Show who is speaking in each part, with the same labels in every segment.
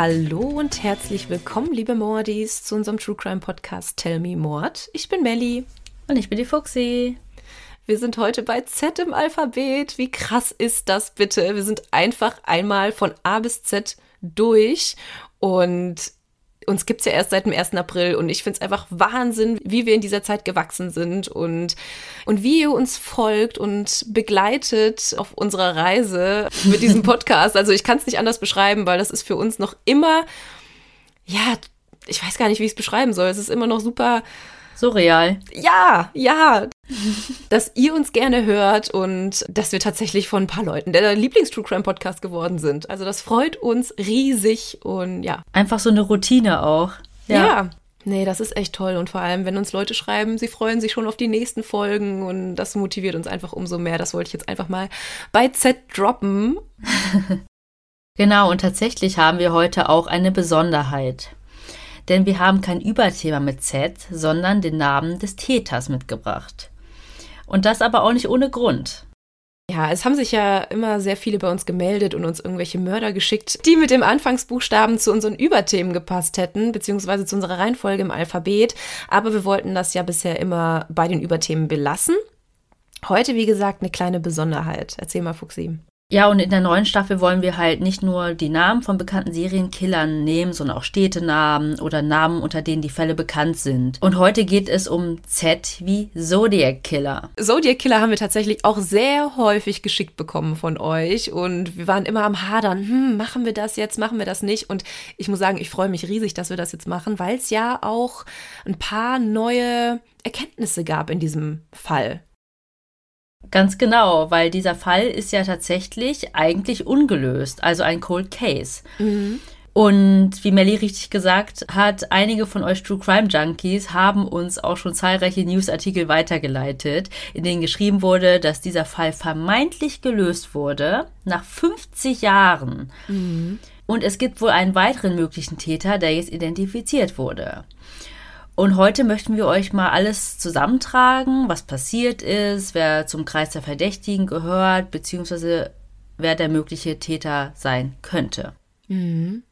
Speaker 1: Hallo und herzlich willkommen, liebe Mordis, zu unserem True Crime Podcast Tell Me Mord. Ich bin Melli.
Speaker 2: Und ich bin die Fuxi.
Speaker 1: Wir sind heute bei Z im Alphabet. Wie krass ist das bitte? Wir sind einfach einmal von A bis Z durch und uns gibt es ja erst seit dem 1. April und ich finde es einfach Wahnsinn, wie wir in dieser Zeit gewachsen sind und, und wie ihr uns folgt und begleitet auf unserer Reise mit diesem Podcast. Also ich kann es nicht anders beschreiben, weil das ist für uns noch immer, ja, ich weiß gar nicht, wie ich es beschreiben soll. Es ist immer noch super
Speaker 2: surreal.
Speaker 1: Ja, ja. dass ihr uns gerne hört und dass wir tatsächlich von ein paar Leuten der Lieblings-True Crime Podcast geworden sind. Also das freut uns riesig und ja.
Speaker 2: Einfach so eine Routine auch.
Speaker 1: Ja. ja. Nee, das ist echt toll. Und vor allem, wenn uns Leute schreiben, sie freuen sich schon auf die nächsten Folgen und das motiviert uns einfach umso mehr. Das wollte ich jetzt einfach mal bei Z droppen.
Speaker 2: genau, und tatsächlich haben wir heute auch eine Besonderheit denn wir haben kein Überthema mit Z, sondern den Namen des Täters mitgebracht. Und das aber auch nicht ohne Grund.
Speaker 1: Ja, es haben sich ja immer sehr viele bei uns gemeldet und uns irgendwelche Mörder geschickt, die mit dem Anfangsbuchstaben zu unseren Überthemen gepasst hätten, beziehungsweise zu unserer Reihenfolge im Alphabet. Aber wir wollten das ja bisher immer bei den Überthemen belassen. Heute, wie gesagt, eine kleine Besonderheit. Erzähl mal, Fuxi.
Speaker 2: Ja, und in der neuen Staffel wollen wir halt nicht nur die Namen von bekannten Serienkillern nehmen, sondern auch Städtenamen oder Namen, unter denen die Fälle bekannt sind. Und heute geht es um Z wie Zodiac Killer.
Speaker 1: Zodiac Killer haben wir tatsächlich auch sehr häufig geschickt bekommen von euch und wir waren immer am Hadern, hm, machen wir das jetzt, machen wir das nicht? Und ich muss sagen, ich freue mich riesig, dass wir das jetzt machen, weil es ja auch ein paar neue Erkenntnisse gab in diesem Fall.
Speaker 2: Ganz genau, weil dieser Fall ist ja tatsächlich eigentlich ungelöst, also ein Cold Case. Mhm. Und wie Melly richtig gesagt hat, einige von euch True Crime Junkies haben uns auch schon zahlreiche Newsartikel weitergeleitet, in denen geschrieben wurde, dass dieser Fall vermeintlich gelöst wurde nach 50 Jahren. Mhm. Und es gibt wohl einen weiteren möglichen Täter, der jetzt identifiziert wurde. Und heute möchten wir euch mal alles zusammentragen, was passiert ist, wer zum Kreis der Verdächtigen gehört, beziehungsweise wer der mögliche Täter sein könnte.
Speaker 1: Mhm.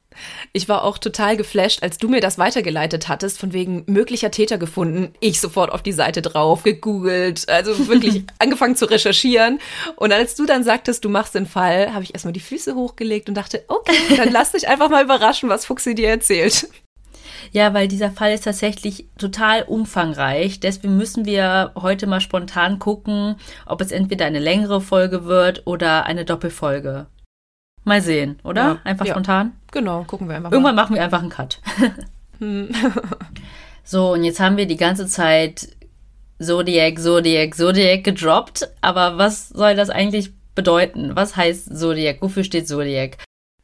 Speaker 1: Ich war auch total geflasht, als du mir das weitergeleitet hattest, von wegen möglicher Täter gefunden. Ich sofort auf die Seite drauf, gegoogelt, also wirklich angefangen zu recherchieren. Und als du dann sagtest, du machst den Fall, habe ich erstmal die Füße hochgelegt und dachte, okay, dann lass dich einfach mal überraschen, was Fuchsi dir erzählt.
Speaker 2: Ja, weil dieser Fall ist tatsächlich total umfangreich. Deswegen müssen wir heute mal spontan gucken, ob es entweder eine längere Folge wird oder eine Doppelfolge. Mal sehen, oder? Ja, einfach ja. spontan?
Speaker 1: Genau, gucken wir einfach
Speaker 2: Irgendwann mal. machen wir einfach einen Cut. Hm. so, und jetzt haben wir die ganze Zeit Zodiac, Zodiac, Zodiac gedroppt. Aber was soll das eigentlich bedeuten? Was heißt Zodiac? Wofür steht Zodiac?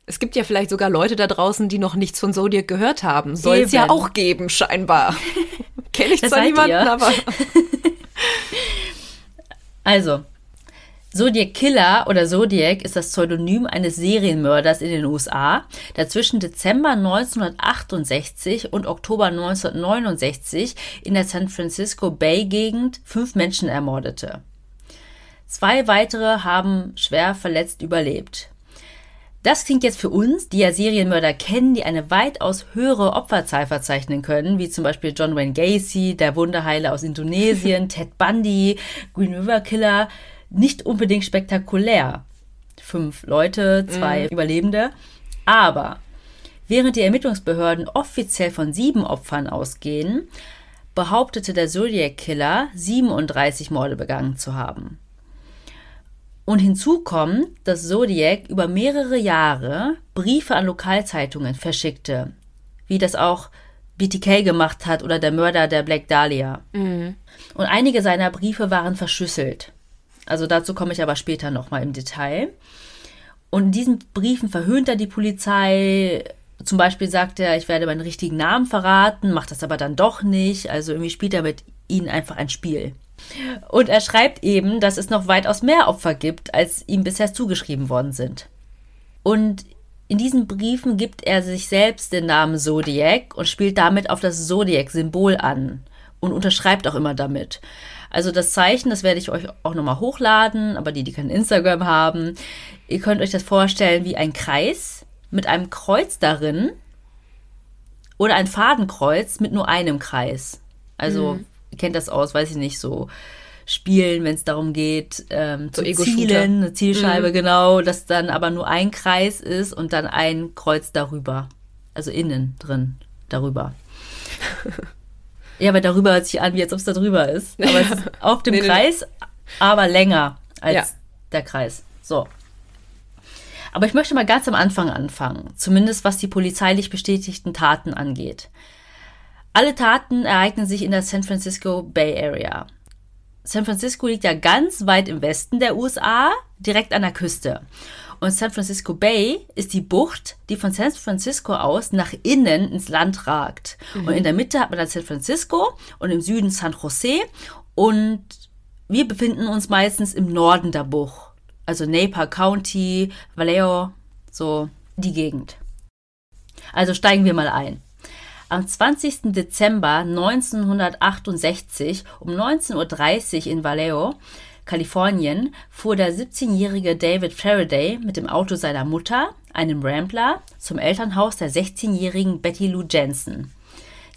Speaker 1: Es gibt ja vielleicht sogar Leute da draußen, die noch nichts von Zodiac gehört haben. Soll es ja auch geben, scheinbar. Kenne ich das zwar niemanden, ihr? aber.
Speaker 2: also, Zodiac Killer oder Zodiac ist das Pseudonym eines Serienmörders in den USA, der zwischen Dezember 1968 und Oktober 1969 in der San Francisco Bay Gegend fünf Menschen ermordete. Zwei weitere haben schwer verletzt überlebt. Das klingt jetzt für uns, die ja Serienmörder kennen, die eine weitaus höhere Opferzahl verzeichnen können, wie zum Beispiel John Wayne Gacy, der Wunderheiler aus Indonesien, Ted Bundy, Green River Killer, nicht unbedingt spektakulär. Fünf Leute, zwei mm. Überlebende. Aber während die Ermittlungsbehörden offiziell von sieben Opfern ausgehen, behauptete der Zodiac Killer 37 Morde begangen zu haben. Und hinzu kommt, dass Zodiac über mehrere Jahre Briefe an Lokalzeitungen verschickte, wie das auch BTK gemacht hat oder der Mörder der Black Dahlia. Mhm. Und einige seiner Briefe waren verschlüsselt. Also dazu komme ich aber später nochmal im Detail. Und in diesen Briefen verhöhnt er die Polizei. Zum Beispiel sagt er, ich werde meinen richtigen Namen verraten, macht das aber dann doch nicht. Also irgendwie spielt er mit ihnen einfach ein Spiel. Und er schreibt eben, dass es noch weitaus mehr Opfer gibt, als ihm bisher zugeschrieben worden sind. Und in diesen Briefen gibt er sich selbst den Namen Zodiac und spielt damit auf das Zodiac-Symbol an und unterschreibt auch immer damit. Also das Zeichen, das werde ich euch auch nochmal hochladen, aber die, die kein Instagram haben, ihr könnt euch das vorstellen wie ein Kreis mit einem Kreuz darin oder ein Fadenkreuz mit nur einem Kreis. Also,
Speaker 1: Mhm.
Speaker 2: Kennt das aus, weiß ich nicht, so Spielen, wenn es darum geht, ähm,
Speaker 1: So
Speaker 2: zu
Speaker 1: Ego-Shooter.
Speaker 2: zielen, eine Zielscheibe,
Speaker 1: Mhm.
Speaker 2: genau, dass dann aber nur ein Kreis ist und dann ein Kreuz darüber. Also innen drin, darüber. ja, aber darüber hört sich an, wie als ob es da drüber ist. Aber es ist auf dem
Speaker 1: Nee, nee, nee.
Speaker 2: Kreis, aber länger als
Speaker 1: Ja.
Speaker 2: der Kreis. So. Aber ich möchte mal ganz am Anfang anfangen, zumindest was die polizeilich bestätigten Taten angeht. Alle Taten ereignen sich in der San Francisco Bay Area. San Francisco liegt ja ganz weit im Westen der USA, direkt an der Küste. Und San Francisco Bay ist die Bucht, die von San Francisco aus nach innen ins Land ragt. Und in der Mitte hat man dann San Francisco und im Süden San Jose. Und wir befinden uns meistens im Norden der Bucht. Also Napa County, Vallejo, so die Gegend. Also steigen wir mal ein. Am 20. Dezember 1968 um 19.30 Uhr in Vallejo, Kalifornien, fuhr der 17-jährige David Faraday mit dem Auto seiner Mutter, einem Rambler, zum Elternhaus der 16-jährigen Betty Lou Jensen.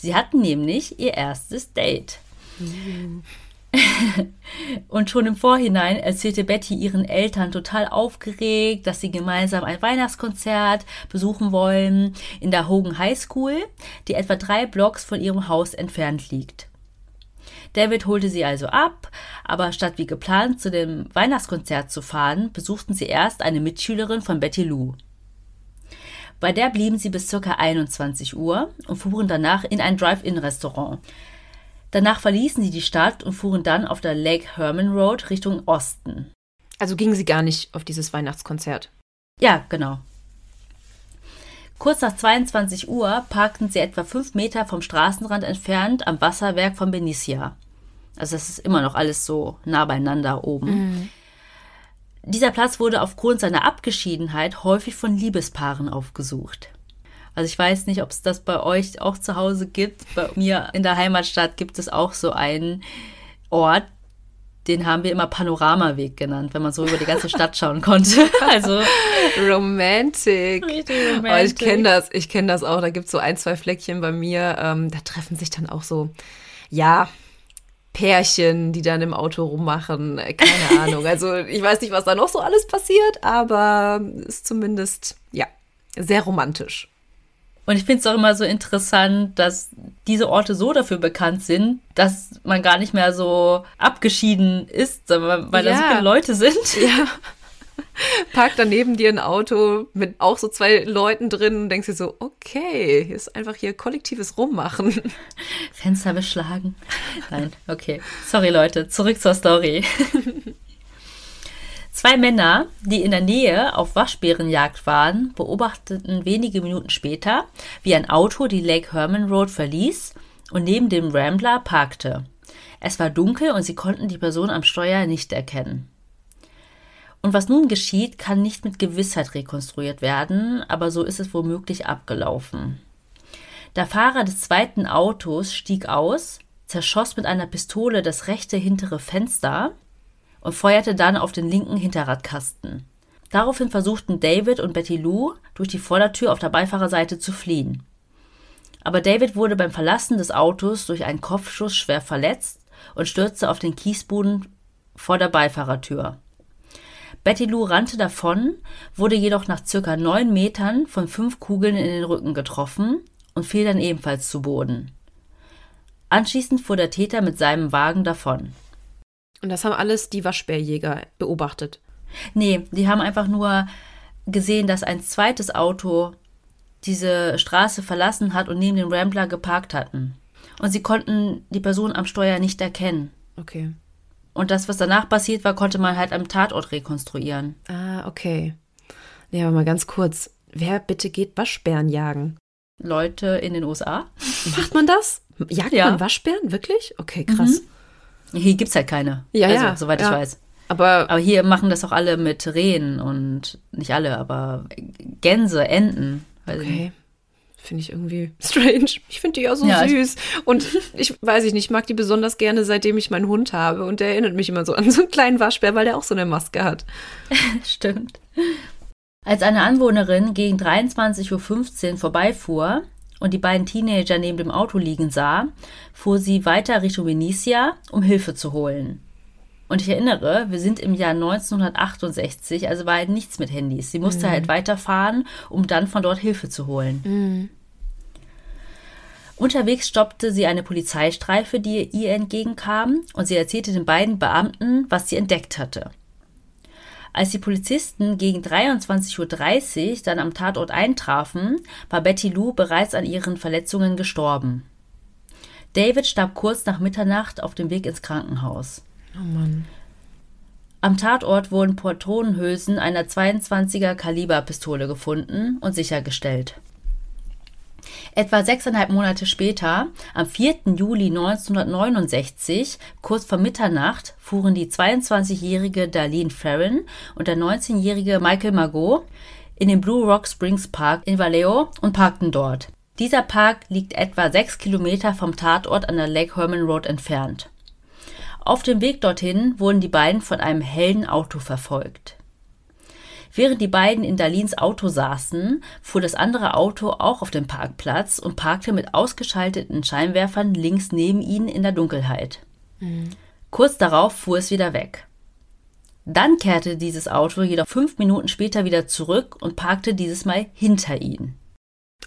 Speaker 2: Sie hatten nämlich ihr erstes Date. Und schon im Vorhinein erzählte Betty ihren Eltern total aufgeregt, dass sie gemeinsam ein Weihnachtskonzert besuchen wollen in der Hogan High School, die etwa drei Blocks von ihrem Haus entfernt liegt. David holte sie also ab, aber statt wie geplant zu dem Weihnachtskonzert zu fahren, besuchten sie erst eine Mitschülerin von Betty Lou. Bei der blieben sie bis ca. 21 Uhr und fuhren danach in ein Drive-In-Restaurant. Danach verließen sie die Stadt und fuhren dann auf der Lake Herman Road Richtung Osten.
Speaker 1: Also gingen sie gar nicht auf dieses Weihnachtskonzert.
Speaker 2: Ja, genau. Kurz nach 22 Uhr parkten sie etwa fünf Meter vom Straßenrand entfernt am Wasserwerk von Benicia. Also das ist immer noch alles so nah beieinander oben. Dieser Platz wurde aufgrund seiner Abgeschiedenheit häufig von Liebespaaren aufgesucht. Also ich weiß nicht, ob es das bei euch auch zu Hause gibt. Bei mir in der Heimatstadt gibt es auch so einen Ort, den haben wir immer Panoramaweg genannt, wenn man so über die ganze Stadt schauen konnte. Also
Speaker 1: Romantic.
Speaker 2: Richtig
Speaker 1: Oh, ich
Speaker 2: romantic.
Speaker 1: kenne das, ich kenne das auch. Da gibt es so ein, zwei Fleckchen bei mir. Ähm, da treffen sich dann auch so, ja, Pärchen, die dann im Auto rummachen. Äh, Keine Ahnung. Also ich weiß nicht, was da noch so alles passiert, aber ist zumindest, ja, sehr romantisch.
Speaker 2: Und ich finde es auch immer so interessant, dass diese Orte so dafür bekannt sind, dass man gar nicht mehr so abgeschieden ist, weil da so
Speaker 1: Ja.
Speaker 2: viele Leute sind.
Speaker 1: Ja. Parkt daneben dir ein Auto mit auch so zwei Leuten drin und denkst dir so, okay, hier ist einfach hier kollektives Rummachen.
Speaker 2: Fenster beschlagen. Nein, okay. Sorry Leute, zurück zur Story. Zwei Männer, die in der Nähe auf Waschbärenjagd waren, beobachteten wenige Minuten später, wie ein Auto die Lake Herman Road verließ und neben dem Rambler parkte. Es war dunkel und sie konnten die Person am Steuer nicht erkennen. Und was nun geschieht, kann nicht mit Gewissheit rekonstruiert werden, aber so ist es womöglich abgelaufen. Der Fahrer des zweiten Autos stieg aus, zerschoss mit einer Pistole das rechte hintere Fenster und feuerte dann auf den linken Hinterradkasten. Daraufhin versuchten David und Betty Lou durch die Vordertür auf der Beifahrerseite zu fliehen. Aber David wurde beim Verlassen des Autos durch einen Kopfschuss schwer verletzt und stürzte auf den Kiesboden vor der Beifahrertür. Betty Lou rannte davon, wurde jedoch nach circa neun Metern von fünf Kugeln in den Rücken getroffen und fiel dann ebenfalls zu Boden. Anschließend fuhr der Täter mit seinem Wagen davon.
Speaker 1: Und das haben alles die Waschbärjäger beobachtet.
Speaker 2: Nee, die haben einfach nur gesehen, dass ein zweites Auto diese Straße verlassen hat und neben dem Rambler geparkt hatten. Und sie konnten die Person am Steuer nicht erkennen.
Speaker 1: Okay.
Speaker 2: Und das, was danach passiert war, konnte man halt am Tatort rekonstruieren.
Speaker 1: Ah, okay. Ja, aber mal ganz kurz. Wer bitte geht Waschbären jagen?
Speaker 2: Leute in den USA.
Speaker 1: Macht man das? Jagt
Speaker 2: Ja.
Speaker 1: man Waschbären? Wirklich? Okay, krass.
Speaker 2: Hier gibt's halt keine.
Speaker 1: Ja,
Speaker 2: also,
Speaker 1: ja,
Speaker 2: soweit
Speaker 1: ja.
Speaker 2: ich weiß.
Speaker 1: Aber
Speaker 2: Aber hier machen das auch alle mit Rehen und nicht alle, aber Gänse, Enten.
Speaker 1: Okay. Finde ich irgendwie strange. Ich finde die ja so
Speaker 2: Ja,
Speaker 1: süß. Und ich weiß ich nicht, ich mag die besonders gerne, seitdem ich meinen Hund habe. Und der erinnert mich immer so an so einen kleinen Waschbär, weil der auch so eine Maske hat.
Speaker 2: Stimmt. Als eine Anwohnerin gegen 23.15 Uhr vorbeifuhr und die beiden Teenager neben dem Auto liegen sah, fuhr sie weiter Richtung Venetia, um Hilfe zu holen. Und ich erinnere, wir sind im Jahr 1968, also war halt nichts mit Handys. Sie musste mhm. halt weiterfahren, um dann von dort Hilfe zu holen. Mhm. Unterwegs stoppte sie eine Polizeistreife, die ihr entgegenkam, und sie erzählte den beiden Beamten, was sie entdeckt hatte. Als die Polizisten gegen 23.30 Uhr dann am Tatort eintrafen, war Betty Lou bereits an ihren Verletzungen gestorben. David starb kurz nach Mitternacht auf dem Weg ins Krankenhaus.
Speaker 1: Oh Mann.
Speaker 2: Am Tatort wurden Patronenhülsen einer 22er Kaliberpistole gefunden und sichergestellt. Etwa sechseinhalb Monate später, am 4. Juli 1969, kurz vor Mitternacht, fuhren die 22-jährige Darlene Farron und der 19-jährige Michael Margot in den Blue Rock Springs Park in Vallejo und parkten dort. Dieser Park liegt etwa sechs Kilometer vom Tatort an der Lake Herman Road entfernt. Auf dem Weg dorthin wurden die beiden von einem hellen Auto verfolgt. Während die beiden in Darlins Auto saßen, fuhr das andere Auto auch auf den Parkplatz und parkte mit ausgeschalteten Scheinwerfern links neben ihnen in der Dunkelheit. Mhm. Kurz darauf fuhr es wieder weg. Dann kehrte dieses Auto jedoch fünf Minuten später wieder zurück und parkte dieses Mal hinter ihnen.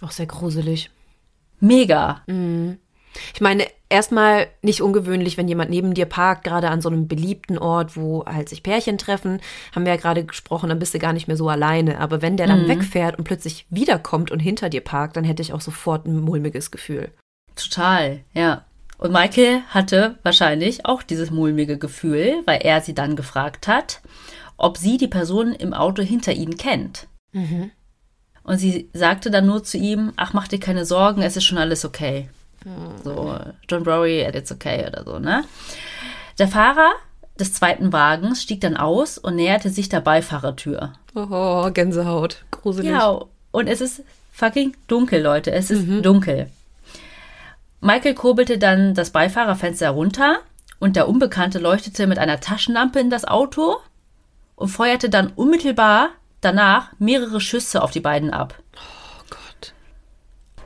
Speaker 1: Auch sehr gruselig.
Speaker 2: Mega.
Speaker 1: Mhm. Ich meine, erstmal nicht ungewöhnlich, wenn jemand neben dir parkt, gerade an so einem beliebten Ort, wo halt sich Pärchen treffen, haben wir ja gerade gesprochen, dann bist du gar nicht mehr so alleine. Aber wenn der dann mhm. wegfährt und plötzlich wiederkommt und hinter dir parkt, dann hätte ich auch sofort ein mulmiges Gefühl.
Speaker 2: Total, ja. Und Michael hatte wahrscheinlich auch dieses mulmige Gefühl, weil er sie dann gefragt hat, ob sie die Person im Auto hinter ihnen kennt. Mhm. Und sie sagte dann nur zu ihm, ach, mach dir keine Sorgen, es ist schon alles okay. So, don't worry, it's okay oder so, ne? Der Fahrer des zweiten Wagens stieg dann aus und näherte sich der Beifahrertür.
Speaker 1: Oh, Gänsehaut. Gruselig.
Speaker 2: Ja, und es ist fucking dunkel, Leute. Es ist mhm. dunkel. Michael kurbelte dann das Beifahrerfenster runter und der Unbekannte leuchtete mit einer Taschenlampe in das Auto und feuerte dann unmittelbar danach mehrere Schüsse auf die beiden ab.
Speaker 1: Oh Gott.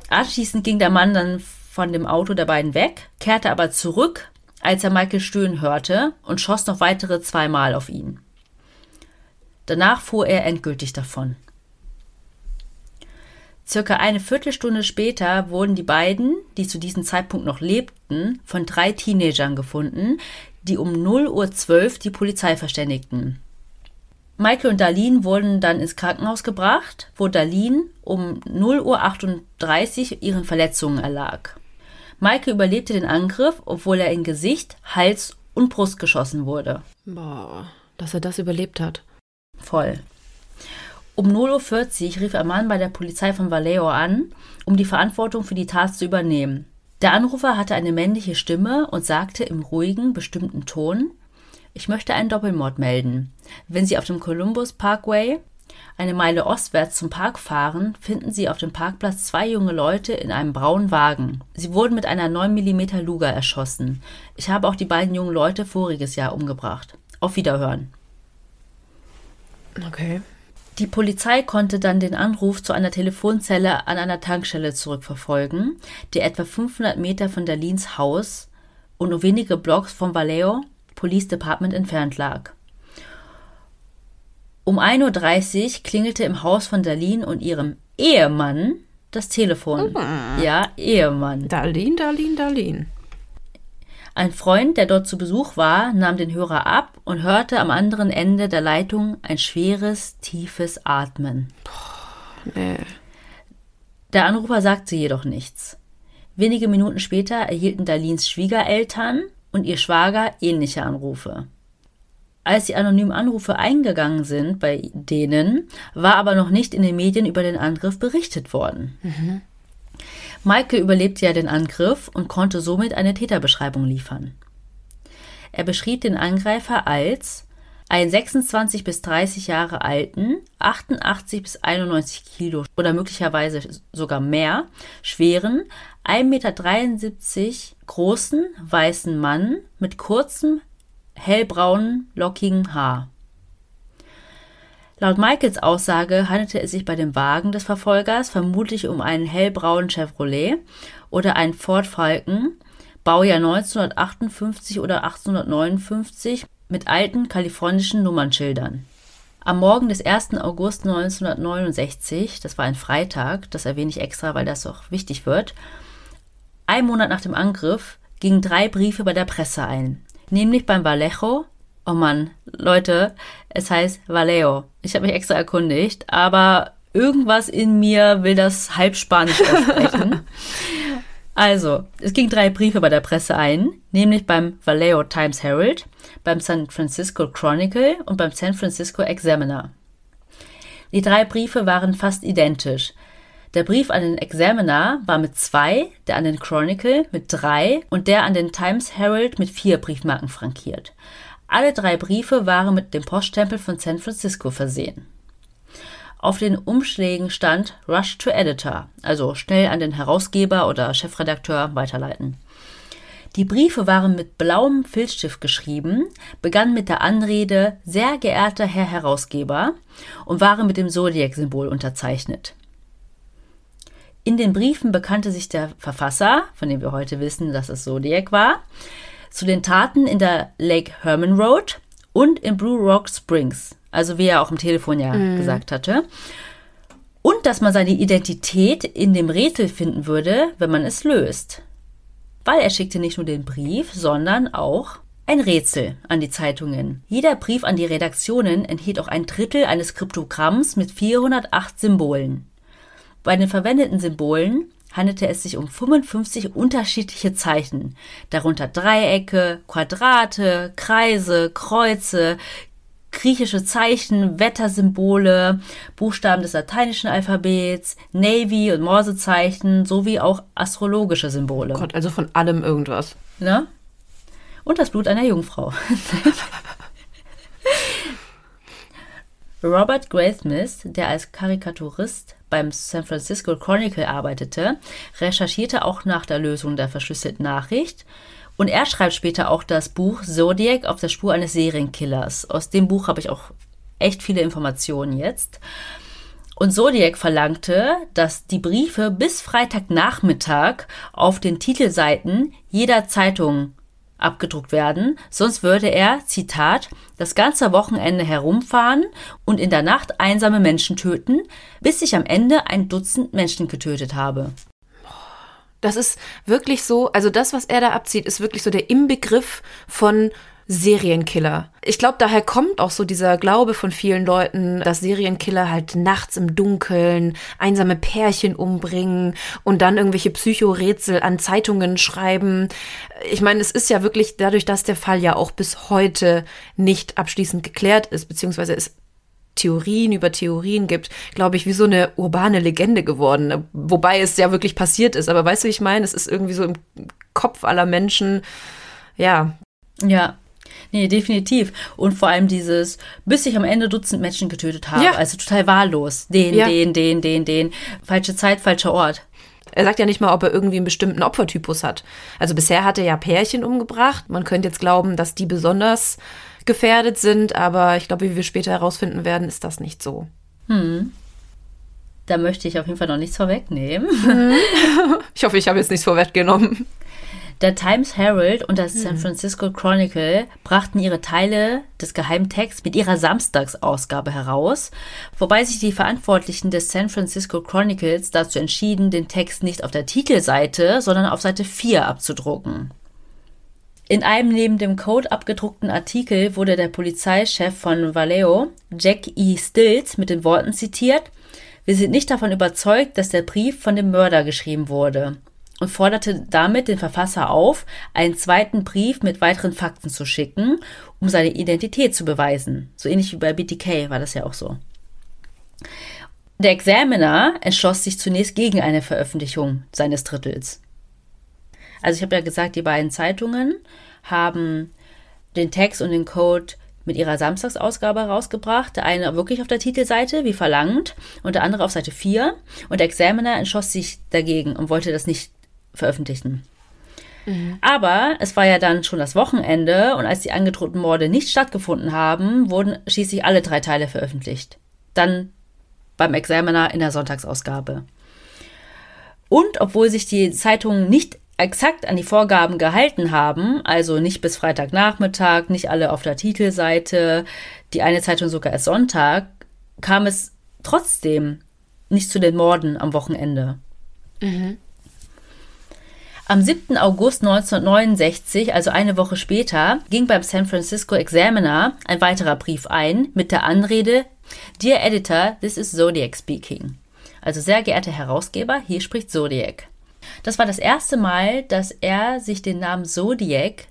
Speaker 2: Anschließend ging der Mann dann von dem Auto der beiden weg, kehrte aber zurück, als er Michael stöhnen hörte und schoss noch weitere zweimal auf ihn. Danach fuhr er endgültig davon. Circa eine Viertelstunde später wurden die beiden, die zu diesem Zeitpunkt noch lebten, von drei Teenagern gefunden, die um 0.12 Uhr die Polizei verständigten. Michael und Darlene wurden dann ins Krankenhaus gebracht, wo Darlene um 0.38 Uhr ihren Verletzungen erlag. Michael überlebte den Angriff, obwohl er in Gesicht, Hals und Brust geschossen wurde.
Speaker 1: Boah, dass er das überlebt hat.
Speaker 2: Voll. Um 0.40 Uhr rief ein Mann bei der Polizei von Vallejo an, um die Verantwortung für die Tat zu übernehmen. Der Anrufer hatte eine männliche Stimme und sagte im ruhigen, bestimmten Ton, ich möchte einen Doppelmord melden. Wenn Sie auf dem Columbus Parkway eine Meile ostwärts zum Park fahren, finden Sie auf dem Parkplatz zwei junge Leute in einem braunen Wagen. Sie wurden mit einer 9 mm Luger erschossen. Ich habe auch die beiden jungen Leute voriges Jahr umgebracht. Auf Wiederhören.
Speaker 1: Okay.
Speaker 2: Die Polizei konnte dann den Anruf zu einer Telefonzelle an einer Tankstelle zurückverfolgen, die etwa 500 Meter von Darlins Haus und nur wenige Blocks vom Vallejo Police Department entfernt lag. Um 1.30 Uhr klingelte im Haus von Darlene und ihrem Ehemann das Telefon.
Speaker 1: Ah.
Speaker 2: Ja, Ehemann.
Speaker 1: Darlene, Darlene, Darlene.
Speaker 2: Ein Freund, der dort zu Besuch war, nahm den Hörer ab und hörte am anderen Ende der Leitung ein schweres, tiefes Atmen.
Speaker 1: Nee.
Speaker 2: Der Anrufer sagte jedoch nichts. Wenige Minuten später erhielten Darlins Schwiegereltern und ihr Schwager ähnliche Anrufe. Als die anonymen Anrufe eingegangen sind bei denen, war aber noch nicht in den Medien über den Angriff berichtet worden. Mhm. Michael überlebte ja den Angriff und konnte somit eine Täterbeschreibung liefern. Er beschrieb den Angreifer als einen 26 bis 30 Jahre alten, 88 bis 91 Kilo oder möglicherweise sogar mehr, schweren, 1,73 Meter großen, weißen Mann mit kurzem, hellbraunen, lockigen Haar. Laut Michaels Aussage handelte es sich bei dem Wagen des Verfolgers vermutlich um einen hellbraunen Chevrolet oder einen Ford Falcon, Baujahr 1958 oder 1859 mit alten kalifornischen Nummernschildern. Am Morgen des 1. August 1969, das war ein Freitag, das erwähne ich extra, weil das auch wichtig wird, ein Monat nach dem Angriff gingen drei Briefe bei der Presse ein, nämlich beim Vallejo, oh Mann, Leute, es heißt Vallejo. Ich habe mich extra erkundigt, aber irgendwas in mir will das halb Spanisch aussprechen. Also, es ging drei Briefe bei der Presse ein, nämlich beim Vallejo Times Herald, beim San Francisco Chronicle und beim San Francisco Examiner. Die drei Briefe waren fast identisch. Der Brief an den Examiner war mit zwei, der an den Chronicle mit drei und der an den Times Herald mit vier Briefmarken frankiert. Alle drei Briefe waren mit dem Poststempel von San Francisco versehen. Auf den Umschlägen stand Rush to Editor, also schnell an den Herausgeber oder Chefredakteur weiterleiten. Die Briefe waren mit blauem Filzstift geschrieben, begannen mit der Anrede Sehr geehrter Herr Herausgeber und waren mit dem Zodiac-Symbol unterzeichnet. In den Briefen bekannte sich der Verfasser, von dem wir heute wissen, dass es Zodiac war, zu den Taten in der Lake Herman Road und in Blue Rock Springs, also wie er auch im Telefon ja mhm. gesagt hatte. Und dass man seine Identität in dem Rätsel finden würde, wenn man es löst. Weil er schickte nicht nur den Brief, sondern auch ein Rätsel an die Zeitungen. Jeder Brief an die Redaktionen enthielt auch ein Drittel eines Kryptogramms mit 408 Symbolen. Bei den verwendeten Symbolen handelte es sich um 55 unterschiedliche Zeichen, darunter Dreiecke, Quadrate, Kreise, Kreuze, griechische Zeichen, Wettersymbole, Buchstaben des lateinischen Alphabets, Navy- und Morsezeichen sowie auch astrologische Symbole.
Speaker 1: Gott, also von allem irgendwas.
Speaker 2: Ne? Und das Blut einer Jungfrau. Robert Graysmith, der als Karikaturist beim San Francisco Chronicle arbeitete, recherchierte auch nach der Lösung der verschlüsselten Nachricht und er schreibt später auch das Buch Zodiac auf der Spur eines Serienkillers. Aus dem Buch habe ich auch echt viele Informationen jetzt. Und Zodiac verlangte, dass die Briefe bis Freitagnachmittag auf den Titelseiten jeder Zeitung abgedruckt werden, sonst würde er, Zitat, das ganze Wochenende herumfahren und in der Nacht einsame Menschen töten, bis ich am Ende ein Dutzend Menschen getötet habe.
Speaker 1: Das ist wirklich so, also das, was er da abzieht, ist wirklich so der Inbegriff von Serienkiller. Ich glaube, daher kommt auch so dieser Glaube von vielen Leuten, dass Serienkiller halt nachts im Dunkeln einsame Pärchen umbringen und dann irgendwelche Psychorätsel an Zeitungen schreiben. Ich meine, es ist ja wirklich dadurch, dass der Fall ja auch bis heute nicht abschließend geklärt ist, beziehungsweise es Theorien über Theorien gibt, glaube ich, wie so eine urbane Legende geworden. Wobei es ja wirklich passiert ist. Aber weißt du, wie ich meine? Es ist irgendwie so im Kopf aller Menschen. Ja.
Speaker 2: Ja. Nee, definitiv. Und vor allem dieses, bis ich am Ende Dutzend Menschen getötet habe. Ja. Also total wahllos. Den, ja. den, den, den, den. Falsche Zeit, falscher Ort.
Speaker 1: Er sagt ja nicht mal, ob er irgendwie einen bestimmten Opfertypus hat. Also bisher hat er ja Pärchen umgebracht. Man könnte jetzt glauben, dass die besonders gefährdet sind, aber ich glaube, wie wir später herausfinden werden, ist das nicht so.
Speaker 2: Hm. Da möchte ich auf jeden Fall noch nichts vorwegnehmen.
Speaker 1: Ich hoffe, ich habe jetzt nichts vorweggenommen.
Speaker 2: Der Times Herald und das San hm. Francisco Chronicle brachten ihre Teile des Geheimtexts mit ihrer Samstagsausgabe heraus, wobei sich die Verantwortlichen des San Francisco Chronicles dazu entschieden, den Text nicht auf der Titelseite, sondern auf Seite 4 abzudrucken. In einem neben dem Code abgedruckten Artikel wurde der Polizeichef von Vallejo, Jack E. Stills, mit den Worten zitiert, wir sind nicht davon überzeugt, dass der Brief von dem Mörder geschrieben wurde und forderte damit den Verfasser auf, einen zweiten Brief mit weiteren Fakten zu schicken, um seine Identität zu beweisen. So ähnlich wie bei BTK war das ja auch so. Der Examiner entschloss sich zunächst gegen eine Veröffentlichung seines Drittels. Also ich habe ja gesagt, die beiden Zeitungen haben den Text und den Code mit ihrer Samstagsausgabe rausgebracht. Der eine wirklich auf der Titelseite, wie verlangt, und der andere auf Seite 4. Und der Examiner entschloss sich dagegen und wollte das nicht veröffentlichen. Mhm. Aber es war ja dann schon das Wochenende und als die angedrohten Morde nicht stattgefunden haben, wurden schließlich alle drei Teile veröffentlicht. dann beim Examiner in der Sonntagsausgabe. Und obwohl sich die Zeitungen nicht exakt an die Vorgaben gehalten haben, also nicht bis Freitagnachmittag, nicht alle auf der Titelseite, die eine Zeitung sogar erst Sonntag, kam es trotzdem nicht zu den Morden am Wochenende. Mhm. Am 7. August 1969, also eine Woche später, ging beim San Francisco Examiner ein weiterer Brief ein mit der Anrede Dear Editor, this is Zodiac speaking. Also sehr geehrter Herausgeber, hier spricht Zodiac. Das war das erste Mal, dass er sich den Namen Zodiac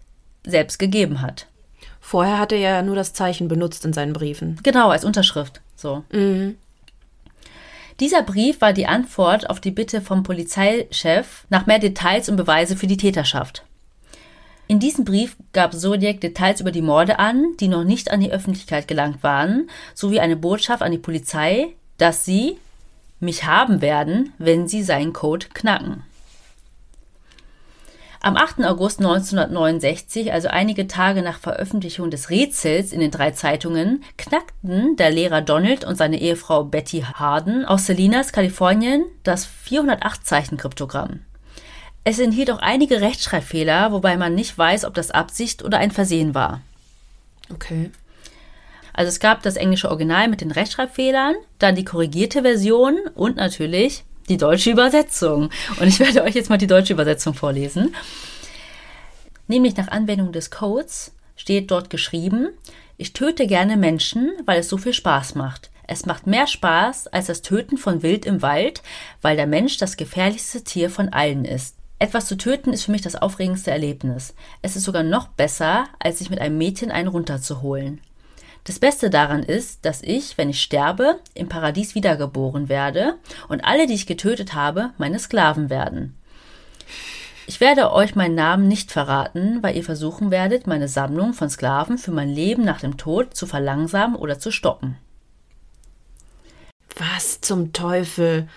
Speaker 2: selbst gegeben hat.
Speaker 1: Vorher hat er ja nur das Zeichen benutzt in seinen Briefen.
Speaker 2: Genau, als Unterschrift. So. Mhm. Dieser Brief war die Antwort auf die Bitte vom Polizeichef nach mehr Details und Beweise für die Täterschaft. In diesem Brief gab Zodiac Details über die Morde an, die noch nicht an die Öffentlichkeit gelangt waren, sowie eine Botschaft an die Polizei, dass sie mich haben werden, wenn sie seinen Code knacken. Am 8. August 1969, also einige Tage nach Veröffentlichung des Rätsels in den drei Zeitungen, knackten der Lehrer Donald und seine Ehefrau Betty Harden aus Salinas, Kalifornien, das 408-Zeichen-Kryptogramm. Es enthielt auch einige Rechtschreibfehler, wobei man nicht weiß, ob das Absicht oder ein Versehen war.
Speaker 1: Okay.
Speaker 2: Also es gab das englische Original mit den Rechtschreibfehlern, dann die korrigierte Version und natürlich die deutsche Übersetzung. Und ich werde euch jetzt mal die deutsche Übersetzung vorlesen. Nämlich nach Anwendung des Codes steht dort geschrieben, ich töte gerne Menschen, weil es so viel Spaß macht. Es macht mehr Spaß als das Töten von Wild im Wald, weil der Mensch das gefährlichste Tier von allen ist. Etwas zu töten ist für mich das aufregendste Erlebnis. Es ist sogar noch besser, als sich mit einem Mädchen einen runterzuholen. Das Beste daran ist, dass ich, wenn ich sterbe, im Paradies wiedergeboren werde und alle, die ich getötet habe, meine Sklaven werden. Ich werde euch meinen Namen nicht verraten, weil ihr versuchen werdet, meine Sammlung von Sklaven für mein Leben nach dem Tod zu verlangsamen oder zu stoppen.
Speaker 1: Was zum Teufel?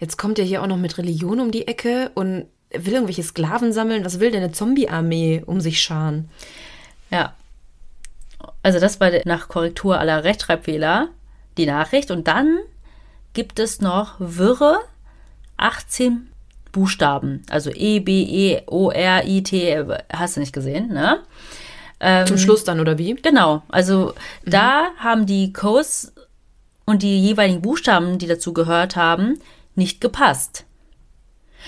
Speaker 1: Jetzt kommt er hier auch noch mit Religion um die Ecke und will irgendwelche Sklaven sammeln. Was will denn eine Zombie-Armee um sich scharen?
Speaker 2: Ja, also das war nach Korrektur aller Rechtschreibfehler die Nachricht. Und dann gibt es noch wirre 18 Buchstaben. Also E, B, E, O, R, I, T, hast du nicht gesehen, ne?
Speaker 1: Ähm, Zum Schluss dann, oder wie?
Speaker 2: Genau. Also mhm. da haben die Codes und die jeweiligen Buchstaben, die dazu gehört haben, nicht gepasst.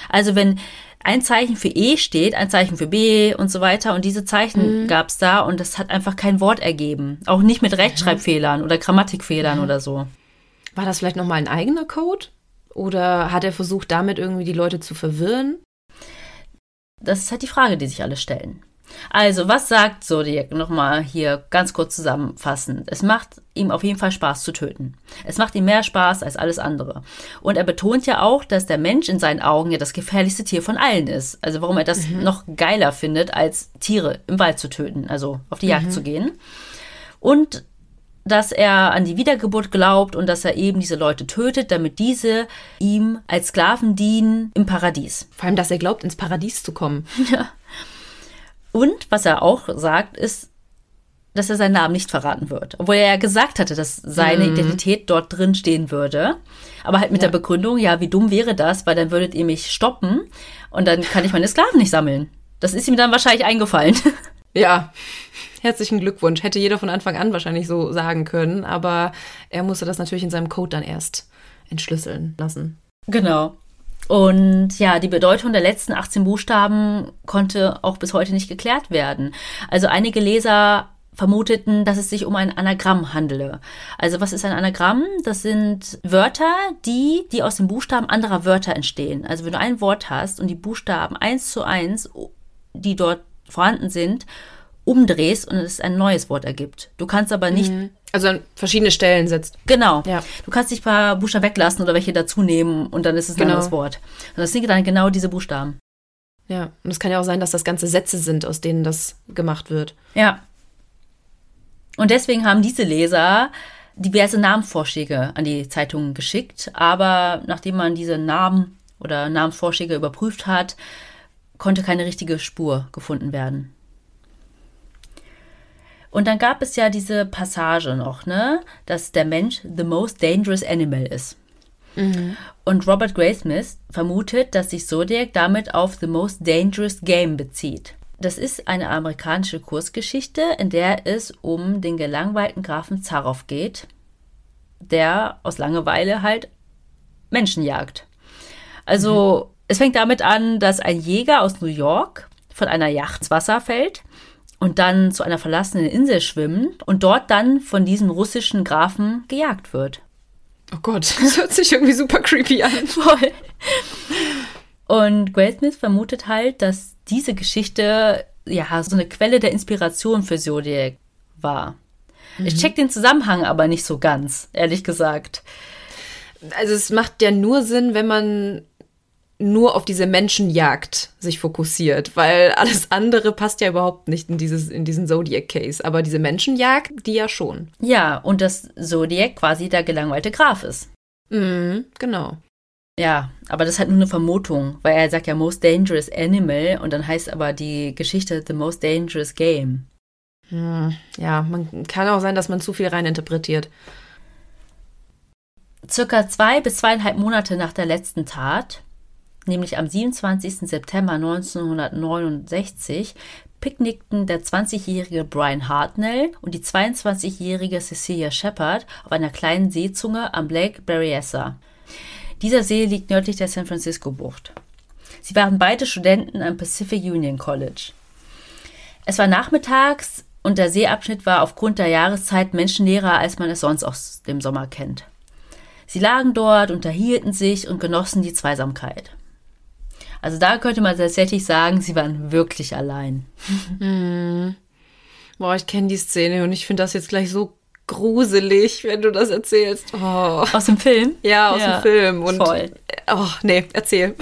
Speaker 2: Also wenn ein Zeichen für E steht, ein Zeichen für B und so weiter. Und diese Zeichen mhm. gab es da und das hat einfach kein Wort ergeben. Auch nicht mit Rechtschreibfehlern oder Grammatikfehlern mhm. oder so.
Speaker 1: War das vielleicht nochmal ein eigener Code? Oder hat er versucht, damit irgendwie die Leute zu verwirren?
Speaker 2: Das ist halt die Frage, die sich alle stellen. Also, was sagt Zodiac nochmal hier ganz kurz zusammenfassend? Es macht ihm auf jeden Fall Spaß zu töten. Es macht ihm mehr Spaß als alles andere. Und er betont ja auch, dass der Mensch in seinen Augen ja das gefährlichste Tier von allen ist. Also warum er das mhm. noch geiler findet, als Tiere im Wald zu töten, also auf die Jagd mhm. zu gehen. Und dass er an die Wiedergeburt glaubt und dass er eben diese Leute tötet, damit diese ihm als Sklaven dienen im Paradies.
Speaker 1: Vor allem, dass er glaubt, ins Paradies zu kommen.
Speaker 2: Ja. Und was er auch sagt, ist, dass er seinen Namen nicht verraten wird. Obwohl er ja gesagt hatte, dass seine mhm. Identität dort drin stehen würde. Aber halt mit ja. der Begründung, ja, wie dumm wäre das, weil dann würdet ihr mich stoppen und dann kann ich meine Sklaven nicht sammeln. Das ist ihm dann wahrscheinlich eingefallen.
Speaker 1: Ja, herzlichen Glückwunsch. Hätte jeder von Anfang an wahrscheinlich so sagen können, aber er musste das natürlich in seinem Code dann erst entschlüsseln lassen.
Speaker 2: Genau. Und ja, die Bedeutung der letzten 18 Buchstaben konnte auch bis heute nicht geklärt werden. Also einige Leser vermuteten, dass es sich um ein Anagramm handele. Also was ist ein Anagramm? Das sind Wörter, die, die aus den Buchstaben anderer Wörter entstehen. Also wenn du ein Wort hast und die Buchstaben eins zu eins, die dort vorhanden sind, umdrehst und es ein neues Wort ergibt. Du kannst aber nicht. Mhm.
Speaker 1: Also an verschiedene Stellen setzt.
Speaker 2: Genau. Ja. Du kannst nicht ein paar Buchstaben weglassen oder welche dazu nehmen und dann ist es ein genau. anderes Wort. Und das sind dann genau diese Buchstaben.
Speaker 1: Ja, und es kann ja auch sein, dass das ganze Sätze sind, aus denen das gemacht wird.
Speaker 2: Ja. Und deswegen haben diese Leser diverse Namenvorschläge an die Zeitungen geschickt. Aber nachdem man diese Namen oder Namensvorschläge überprüft hat, konnte keine richtige Spur gefunden werden. Und dann gab es ja diese Passage noch, ne, dass der Mensch the most dangerous animal ist. Mhm. Und Robert Graysmith vermutet, dass sich Zodiac damit auf the most dangerous game bezieht. Das ist eine amerikanische Kursgeschichte, in der es um den gelangweilten Grafen Zaroff geht, der aus Langeweile halt Menschen jagt. Also mhm. es fängt damit an, dass ein Jäger aus New York von einer Yacht ins Wasser fällt und dann zu einer verlassenen Insel schwimmt und dort dann von diesem russischen Grafen gejagt wird.
Speaker 1: Oh Gott, das hört sich irgendwie super creepy an. Voll.
Speaker 2: Und Goldsmith vermutet halt, dass diese Geschichte ja so eine Quelle der Inspiration für Zodiac war. Mhm. Ich check den Zusammenhang aber nicht so ganz, ehrlich gesagt.
Speaker 1: Also es macht ja nur Sinn, wenn man nur auf diese Menschenjagd sich fokussiert, weil alles andere passt ja überhaupt nicht in, dieses, in diesen Zodiac-Case. Aber diese Menschenjagd, die ja schon.
Speaker 2: Ja, und dass Zodiac quasi der gelangweilte Graf ist.
Speaker 1: Mhm, genau.
Speaker 2: Ja, aber das ist halt nur eine Vermutung, weil er sagt ja Most Dangerous Animal und dann heißt aber die Geschichte The Most Dangerous Game.
Speaker 1: Hm, ja, man kann auch sein, dass man zu viel reininterpretiert.
Speaker 2: Circa zwei bis zweieinhalb Monate nach der letzten Tat nämlich am 27. September 1969, picknickten der 20-jährige Brian Hartnell und die 22-jährige Cecilia Shepard auf einer kleinen Seezunge am Lake Berryessa. Dieser See liegt nördlich der San Francisco-Bucht. Sie waren beide Studenten am Pacific Union College. Es war nachmittags und der Seeabschnitt war aufgrund der Jahreszeit menschenleerer, als man es sonst aus dem Sommer kennt. Sie lagen dort, unterhielten sich und genossen die Zweisamkeit. Also da könnte man tatsächlich sagen, sie waren wirklich allein.
Speaker 1: Hm. Boah, ich kenne die Szene und ich finde das jetzt gleich so gruselig, wenn du das erzählst. Oh.
Speaker 2: Aus dem Film?
Speaker 1: Ja, aus ja, dem Film. Und, voll. Oh, nee, erzähl.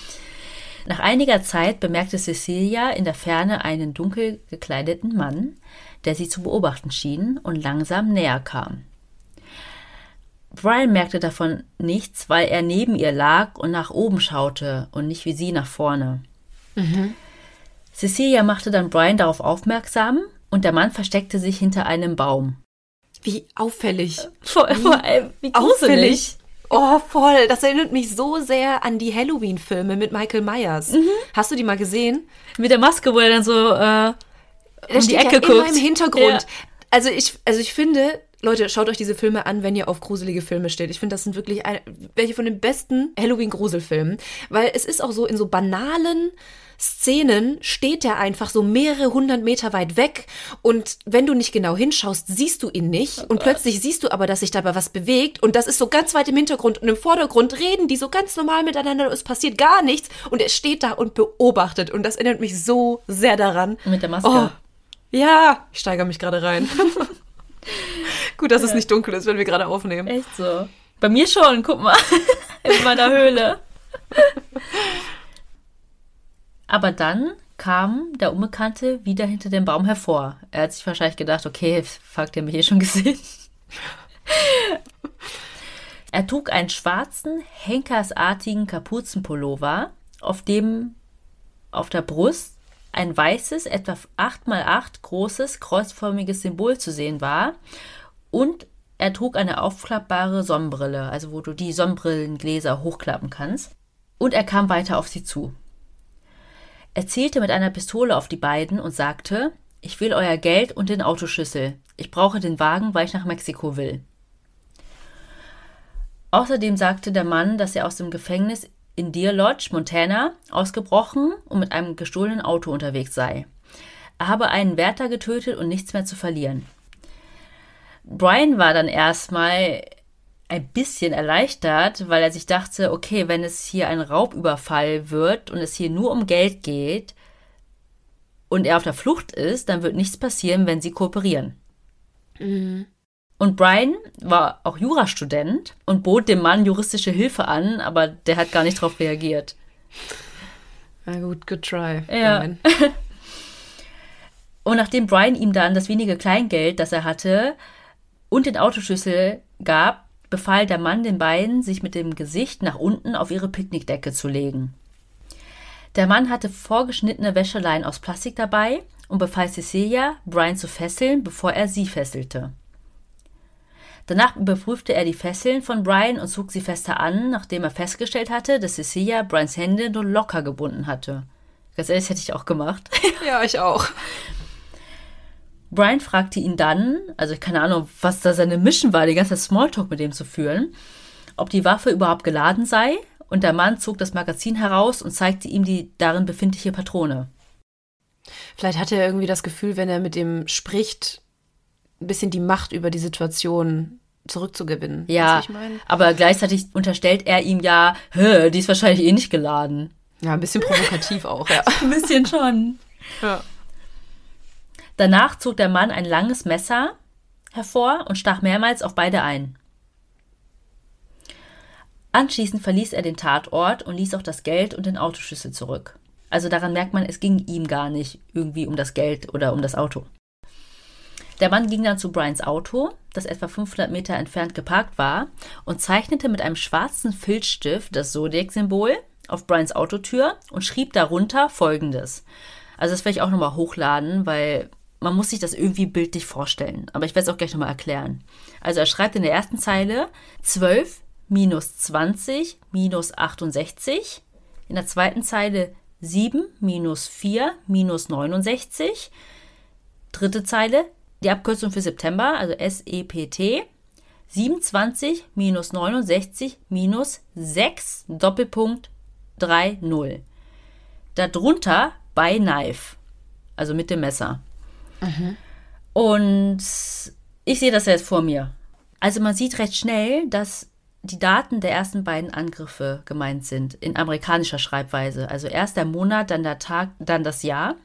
Speaker 2: Nach einiger Zeit bemerkte Cecilia in der Ferne einen dunkel gekleideten Mann, der sie zu beobachten schien und langsam näher kam. Brian merkte davon nichts, weil er neben ihr lag und nach oben schaute und nicht wie sie nach vorne. Mhm. Cecilia machte dann Brian darauf aufmerksam und der Mann versteckte sich hinter einem Baum.
Speaker 1: Wie auffällig.
Speaker 2: Vor, wie, vor allem, wie gruselig.
Speaker 1: Oh, voll. Das erinnert mich so sehr an die Halloween-Filme mit Michael Myers. Mhm. Hast du die mal gesehen?
Speaker 2: Mit der Maske, wo er dann so äh,
Speaker 1: um die Ecke ja guckt. Immer im Hintergrund. Ja. Also ich, also ich finde, Leute, schaut euch diese Filme an, wenn ihr auf gruselige Filme steht. Ich finde, das sind wirklich ein, welche von den besten Halloween-Gruselfilmen. Weil es ist auch so, in so banalen Szenen steht er einfach so mehrere hundert Meter weit weg und wenn du nicht genau hinschaust, siehst du ihn nicht und plötzlich siehst du aber, dass sich dabei was bewegt und das ist so ganz weit im Hintergrund und im Vordergrund reden die so ganz normal miteinander, es passiert gar nichts und er steht da und beobachtet und das erinnert mich so sehr daran.
Speaker 2: Mit der Maske. Oh,
Speaker 1: ja, ich steigere mich gerade rein. Gut, dass ja. es nicht dunkel ist, wenn wir gerade aufnehmen.
Speaker 2: Echt so. Bei mir schon, guck mal. In meiner Höhle. Aber dann kam der Unbekannte wieder hinter dem Baum hervor. Er hat sich wahrscheinlich gedacht, okay, fuck, der mich eh schon gesehen. er trug einen schwarzen, henkersartigen Kapuzenpullover, auf dem auf der Brust ein weißes, etwa 8x8 großes, kreuzförmiges Symbol zu sehen war und er trug eine aufklappbare Sonnenbrille, also wo du die Sonnenbrillengläser hochklappen kannst. Und er kam weiter auf sie zu. Er zielte mit einer Pistole auf die beiden und sagte, ich will euer Geld und den Autoschlüssel. Ich brauche den Wagen, weil ich nach Mexiko will. Außerdem sagte der Mann, dass er aus dem Gefängnis in Deer Lodge, Montana, ausgebrochen und mit einem gestohlenen Auto unterwegs sei. Er habe einen Wärter getötet und nichts mehr zu verlieren. Brian war dann erstmal ein bisschen erleichtert, weil er sich dachte, okay, wenn es hier ein Raubüberfall wird und es hier nur um Geld geht und er auf der Flucht ist, dann wird nichts passieren, wenn sie kooperieren. Mhm. Und Brian war auch Jurastudent und bot dem Mann juristische Hilfe an, aber der hat gar nicht darauf reagiert.
Speaker 1: Na gut, good try.
Speaker 2: Ja. und nachdem Brian ihm dann das wenige Kleingeld, das er hatte, und den Autoschlüssel gab, befahl der Mann den beiden, sich mit dem Gesicht nach unten auf ihre Picknickdecke zu legen. Der Mann hatte vorgeschnittene Wäscheleien aus Plastik dabei und befahl Cecilia, Brian zu fesseln, bevor er sie fesselte. Danach überprüfte er die Fesseln von Brian und zog sie fester an, nachdem er festgestellt hatte, dass Cecilia Brians Hände nur locker gebunden hatte. Ganz ehrlich, hätte ich auch gemacht.
Speaker 1: Ja, ich auch.
Speaker 2: Brian fragte ihn dann, also keine Ahnung, was da seine Mission war, die ganze Smalltalk mit dem zu führen, ob die Waffe überhaupt geladen sei, und der Mann zog das Magazin heraus und zeigte ihm die darin befindliche Patrone.
Speaker 1: Vielleicht hat er irgendwie das Gefühl, wenn er mit ihm spricht, ein bisschen die Macht über die Situation zurückzugewinnen.
Speaker 2: Ja, aber gleichzeitig unterstellt er ihm ja, die ist wahrscheinlich eh nicht geladen.
Speaker 1: Ja, ein bisschen provokativ auch, ja.
Speaker 2: Ein bisschen schon.
Speaker 1: ja.
Speaker 2: Danach zog der Mann ein langes Messer hervor und stach mehrmals auf beide ein. Anschließend verließ er den Tatort und ließ auch das Geld und den Autoschlüssel zurück. Also daran merkt man, es ging ihm gar nicht irgendwie um das Geld oder um das Auto. Der Mann ging dann zu Brians Auto, das etwa 500 Meter entfernt geparkt war, und zeichnete mit einem schwarzen Filzstift das Zodiac-Symbol auf Brians Autotür und schrieb darunter folgendes. Also das werde ich auch nochmal hochladen, weil man muss sich das irgendwie bildlich vorstellen. Aber ich werde es auch gleich nochmal erklären. Also er schreibt in der ersten Zeile 12 minus 20 minus 68. In der zweiten Zeile 7 minus 4 minus 69. Dritte Zeile, die Abkürzung für September, also SEPT. 27 minus 69 minus 6 Doppelpunkt 3 0. Darunter bei Knife, also mit dem Messer. Und ich sehe das jetzt vor mir. Also man sieht recht schnell, dass die Daten der ersten beiden Angriffe gemeint sind, in amerikanischer Schreibweise. Also erst der Monat, dann der Tag, dann das Jahr.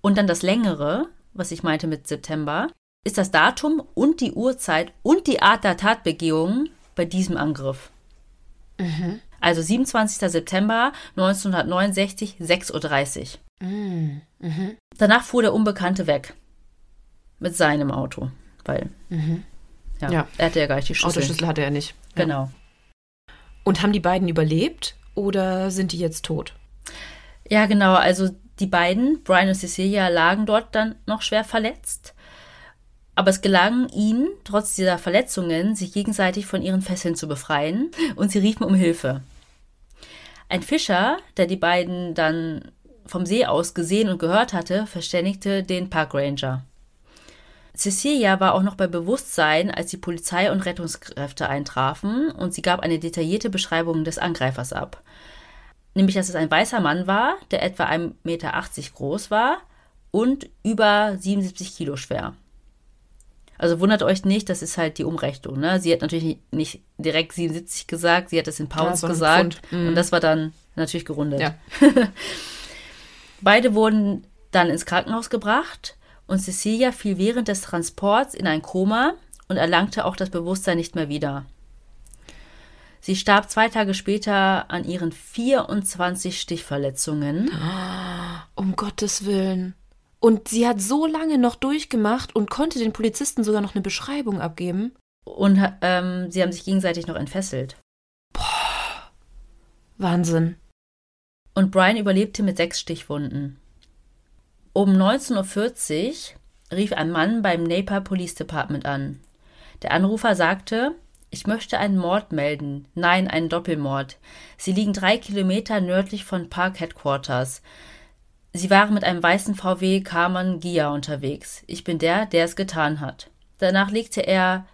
Speaker 2: Und dann das längere, was ich meinte mit September, ist das Datum und die Uhrzeit und die Art der Tatbegehung bei diesem Angriff. Also 27. September 1969, 6.30 Uhr. Danach fuhr der Unbekannte weg. Mit seinem Auto. Weil, ja,
Speaker 1: Ja.
Speaker 2: er hatte ja gar nicht die Schlüssel.
Speaker 1: Autoschlüssel hatte er nicht. Ja.
Speaker 2: Genau.
Speaker 1: Und haben die beiden überlebt oder sind die jetzt tot?
Speaker 2: Ja, genau. Also die beiden, Brian und Cecilia, lagen dort dann noch schwer verletzt. Aber es gelang ihnen, trotz dieser Verletzungen, sich gegenseitig von ihren Fesseln zu befreien und sie riefen um Hilfe. Ein Fischer, der die beiden dann vom See aus gesehen und gehört hatte, verständigte den Parkranger. Cecilia war auch noch bei Bewusstsein, als die Polizei und Rettungskräfte eintrafen und sie gab eine detaillierte Beschreibung des Angreifers ab. Nämlich, dass es ein weißer Mann war, der etwa 1,80 Meter groß war und über 77 Kilo schwer. Also wundert euch nicht, das ist halt die Umrechnung. Ne? Sie hat natürlich nicht direkt 77 gesagt, sie hat es in Pounds
Speaker 1: sondern
Speaker 2: gesagt.
Speaker 1: Pfund. Mhm.
Speaker 2: Und das war dann natürlich gerundet.
Speaker 1: Ja.
Speaker 2: Beide wurden dann ins Krankenhaus gebracht und Cecilia fiel während des Transports in ein Koma und erlangte auch das Bewusstsein nicht mehr wieder. Sie starb zwei Tage später an ihren 24 Stichverletzungen.
Speaker 1: Um Gottes Willen. Und sie hat so lange noch durchgemacht und konnte den Polizisten sogar noch eine Beschreibung abgeben.
Speaker 2: Und ähm, sie haben sich gegenseitig noch entfesselt.
Speaker 1: Wahnsinn.
Speaker 2: Und Brian überlebte mit sechs Stichwunden. Um 19.40 Uhr rief ein Mann beim Napa Police Department an. Der Anrufer sagte, ich möchte einen Mord melden. Nein, einen Doppelmord. Sie liegen drei Kilometer nördlich von Park Headquarters. Sie waren mit einem weißen VW Karmann Gia unterwegs. Ich bin der, der es getan hat. Danach legte er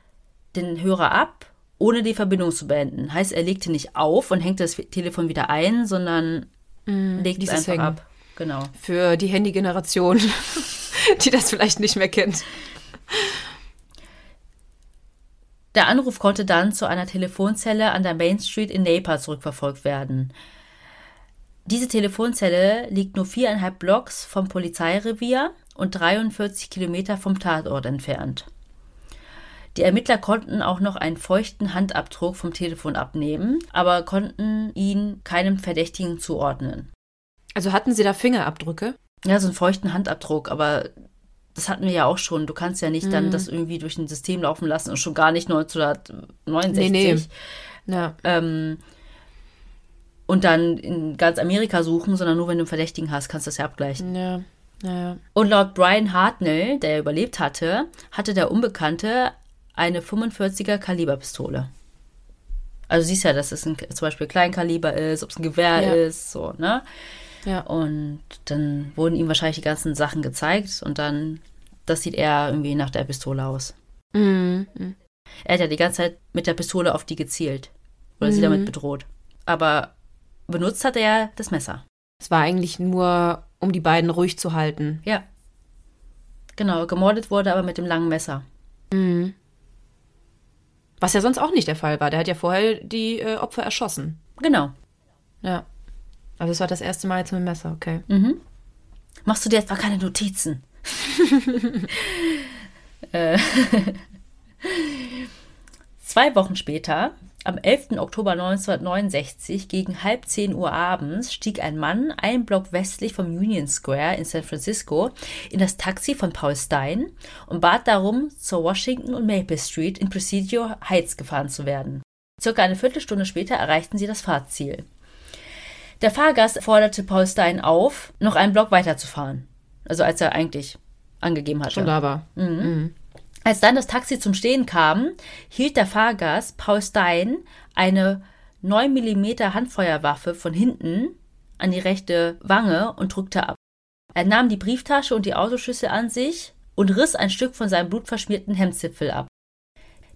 Speaker 2: den Hörer ab, ohne die Verbindung zu beenden. Heißt, er legte nicht auf und hängte das Telefon wieder ein, sondern legt es einfach ab. Genau.
Speaker 1: Für die Handy-Generation, die das vielleicht nicht mehr kennt.
Speaker 2: Der Anruf konnte dann zu einer Telefonzelle an der Main Street in Napa zurückverfolgt werden. Diese Telefonzelle liegt nur viereinhalb Blocks vom Polizeirevier und 43 Kilometer vom Tatort entfernt. Die Ermittler konnten auch noch einen feuchten Handabdruck vom Telefon abnehmen, aber konnten ihn keinem Verdächtigen zuordnen.
Speaker 1: Also hatten sie da Fingerabdrücke?
Speaker 2: Ja, so einen feuchten Handabdruck, aber das hatten wir ja auch schon. Du kannst ja nicht dann das irgendwie durch ein System laufen lassen und schon gar nicht 1969.
Speaker 1: Nee, nee. Ja.
Speaker 2: Ähm, und dann in ganz Amerika suchen, sondern nur wenn du einen Verdächtigen hast, kannst du das ja abgleichen.
Speaker 1: ja. Ja.
Speaker 2: Und laut Brian Hartnell, der überlebt hatte, hatte der Unbekannte eine 45er Kaliberpistole. Also siehst ja, dass es ein, zum Beispiel Kleinkaliber ist, ob es ein Gewehr
Speaker 1: Ja.
Speaker 2: ist, so, ne?
Speaker 1: Ja.
Speaker 2: Und dann wurden ihm wahrscheinlich die ganzen Sachen gezeigt und dann, das sieht eher irgendwie nach der Pistole aus.
Speaker 1: Mhm.
Speaker 2: Er hat ja die ganze Zeit mit der Pistole auf die gezielt. Oder sie
Speaker 1: Mhm.
Speaker 2: damit bedroht. Aber benutzt hat er ja das Messer.
Speaker 1: Es war eigentlich nur, um die beiden ruhig zu halten.
Speaker 2: Ja. Genau, gemordet wurde aber mit dem langen Messer.
Speaker 1: Mhm. Was ja sonst auch nicht der Fall war. Der hat ja vorher die äh, Opfer erschossen.
Speaker 2: Genau.
Speaker 1: Ja. Also es war das erste Mal jetzt mit dem Messer, okay.
Speaker 2: Mhm. Machst du dir jetzt mal keine Notizen? äh, Zwei Wochen später, am 11. Oktober 1969, gegen halb zehn Uhr abends, stieg ein Mann einen Block westlich vom Union Square in San Francisco in das Taxi von Paul Stein und bat darum, zur Washington und Maple Street in Presidio Heights gefahren zu werden. Circa eine Viertelstunde später erreichten sie das Fahrziel. Der Fahrgast forderte Paul Stein auf, noch einen Block weiterzufahren. Also als er eigentlich angegeben hatte.
Speaker 1: Schon da war.
Speaker 2: Als dann das Taxi zum Stehen kam, hielt der Fahrgast Paul Stein eine 9 mm Handfeuerwaffe von hinten an die rechte Wange und drückte ab. Er nahm die Brieftasche und die Autoschlüssel an sich und riss ein Stück von seinem blutverschmierten Hemdzipfel ab.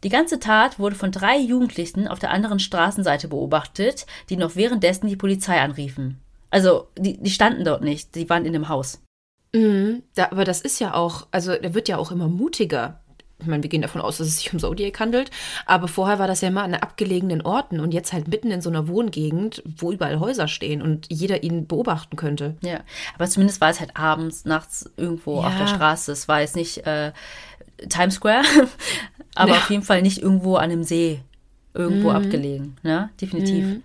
Speaker 2: Die ganze Tat wurde von drei Jugendlichen auf der anderen Straßenseite beobachtet, die noch währenddessen die Polizei anriefen. Also, die, die standen dort nicht, die waren in dem Haus.
Speaker 1: Mhm. Da, aber das ist ja auch, also der wird ja auch immer mutiger. Ich meine, wir gehen davon aus, dass es sich um Zodiac handelt. Aber vorher war das ja immer an abgelegenen Orten und jetzt halt mitten in so einer Wohngegend, wo überall Häuser stehen und jeder ihn beobachten könnte.
Speaker 2: Ja, aber zumindest war es halt abends, nachts irgendwo auf der
Speaker 1: Ja.
Speaker 2: Straße. Es war jetzt nicht äh, Times Square, aber
Speaker 1: Ja.
Speaker 2: auf jeden Fall nicht irgendwo an einem See, irgendwo abgelegen. Ne? Definitiv.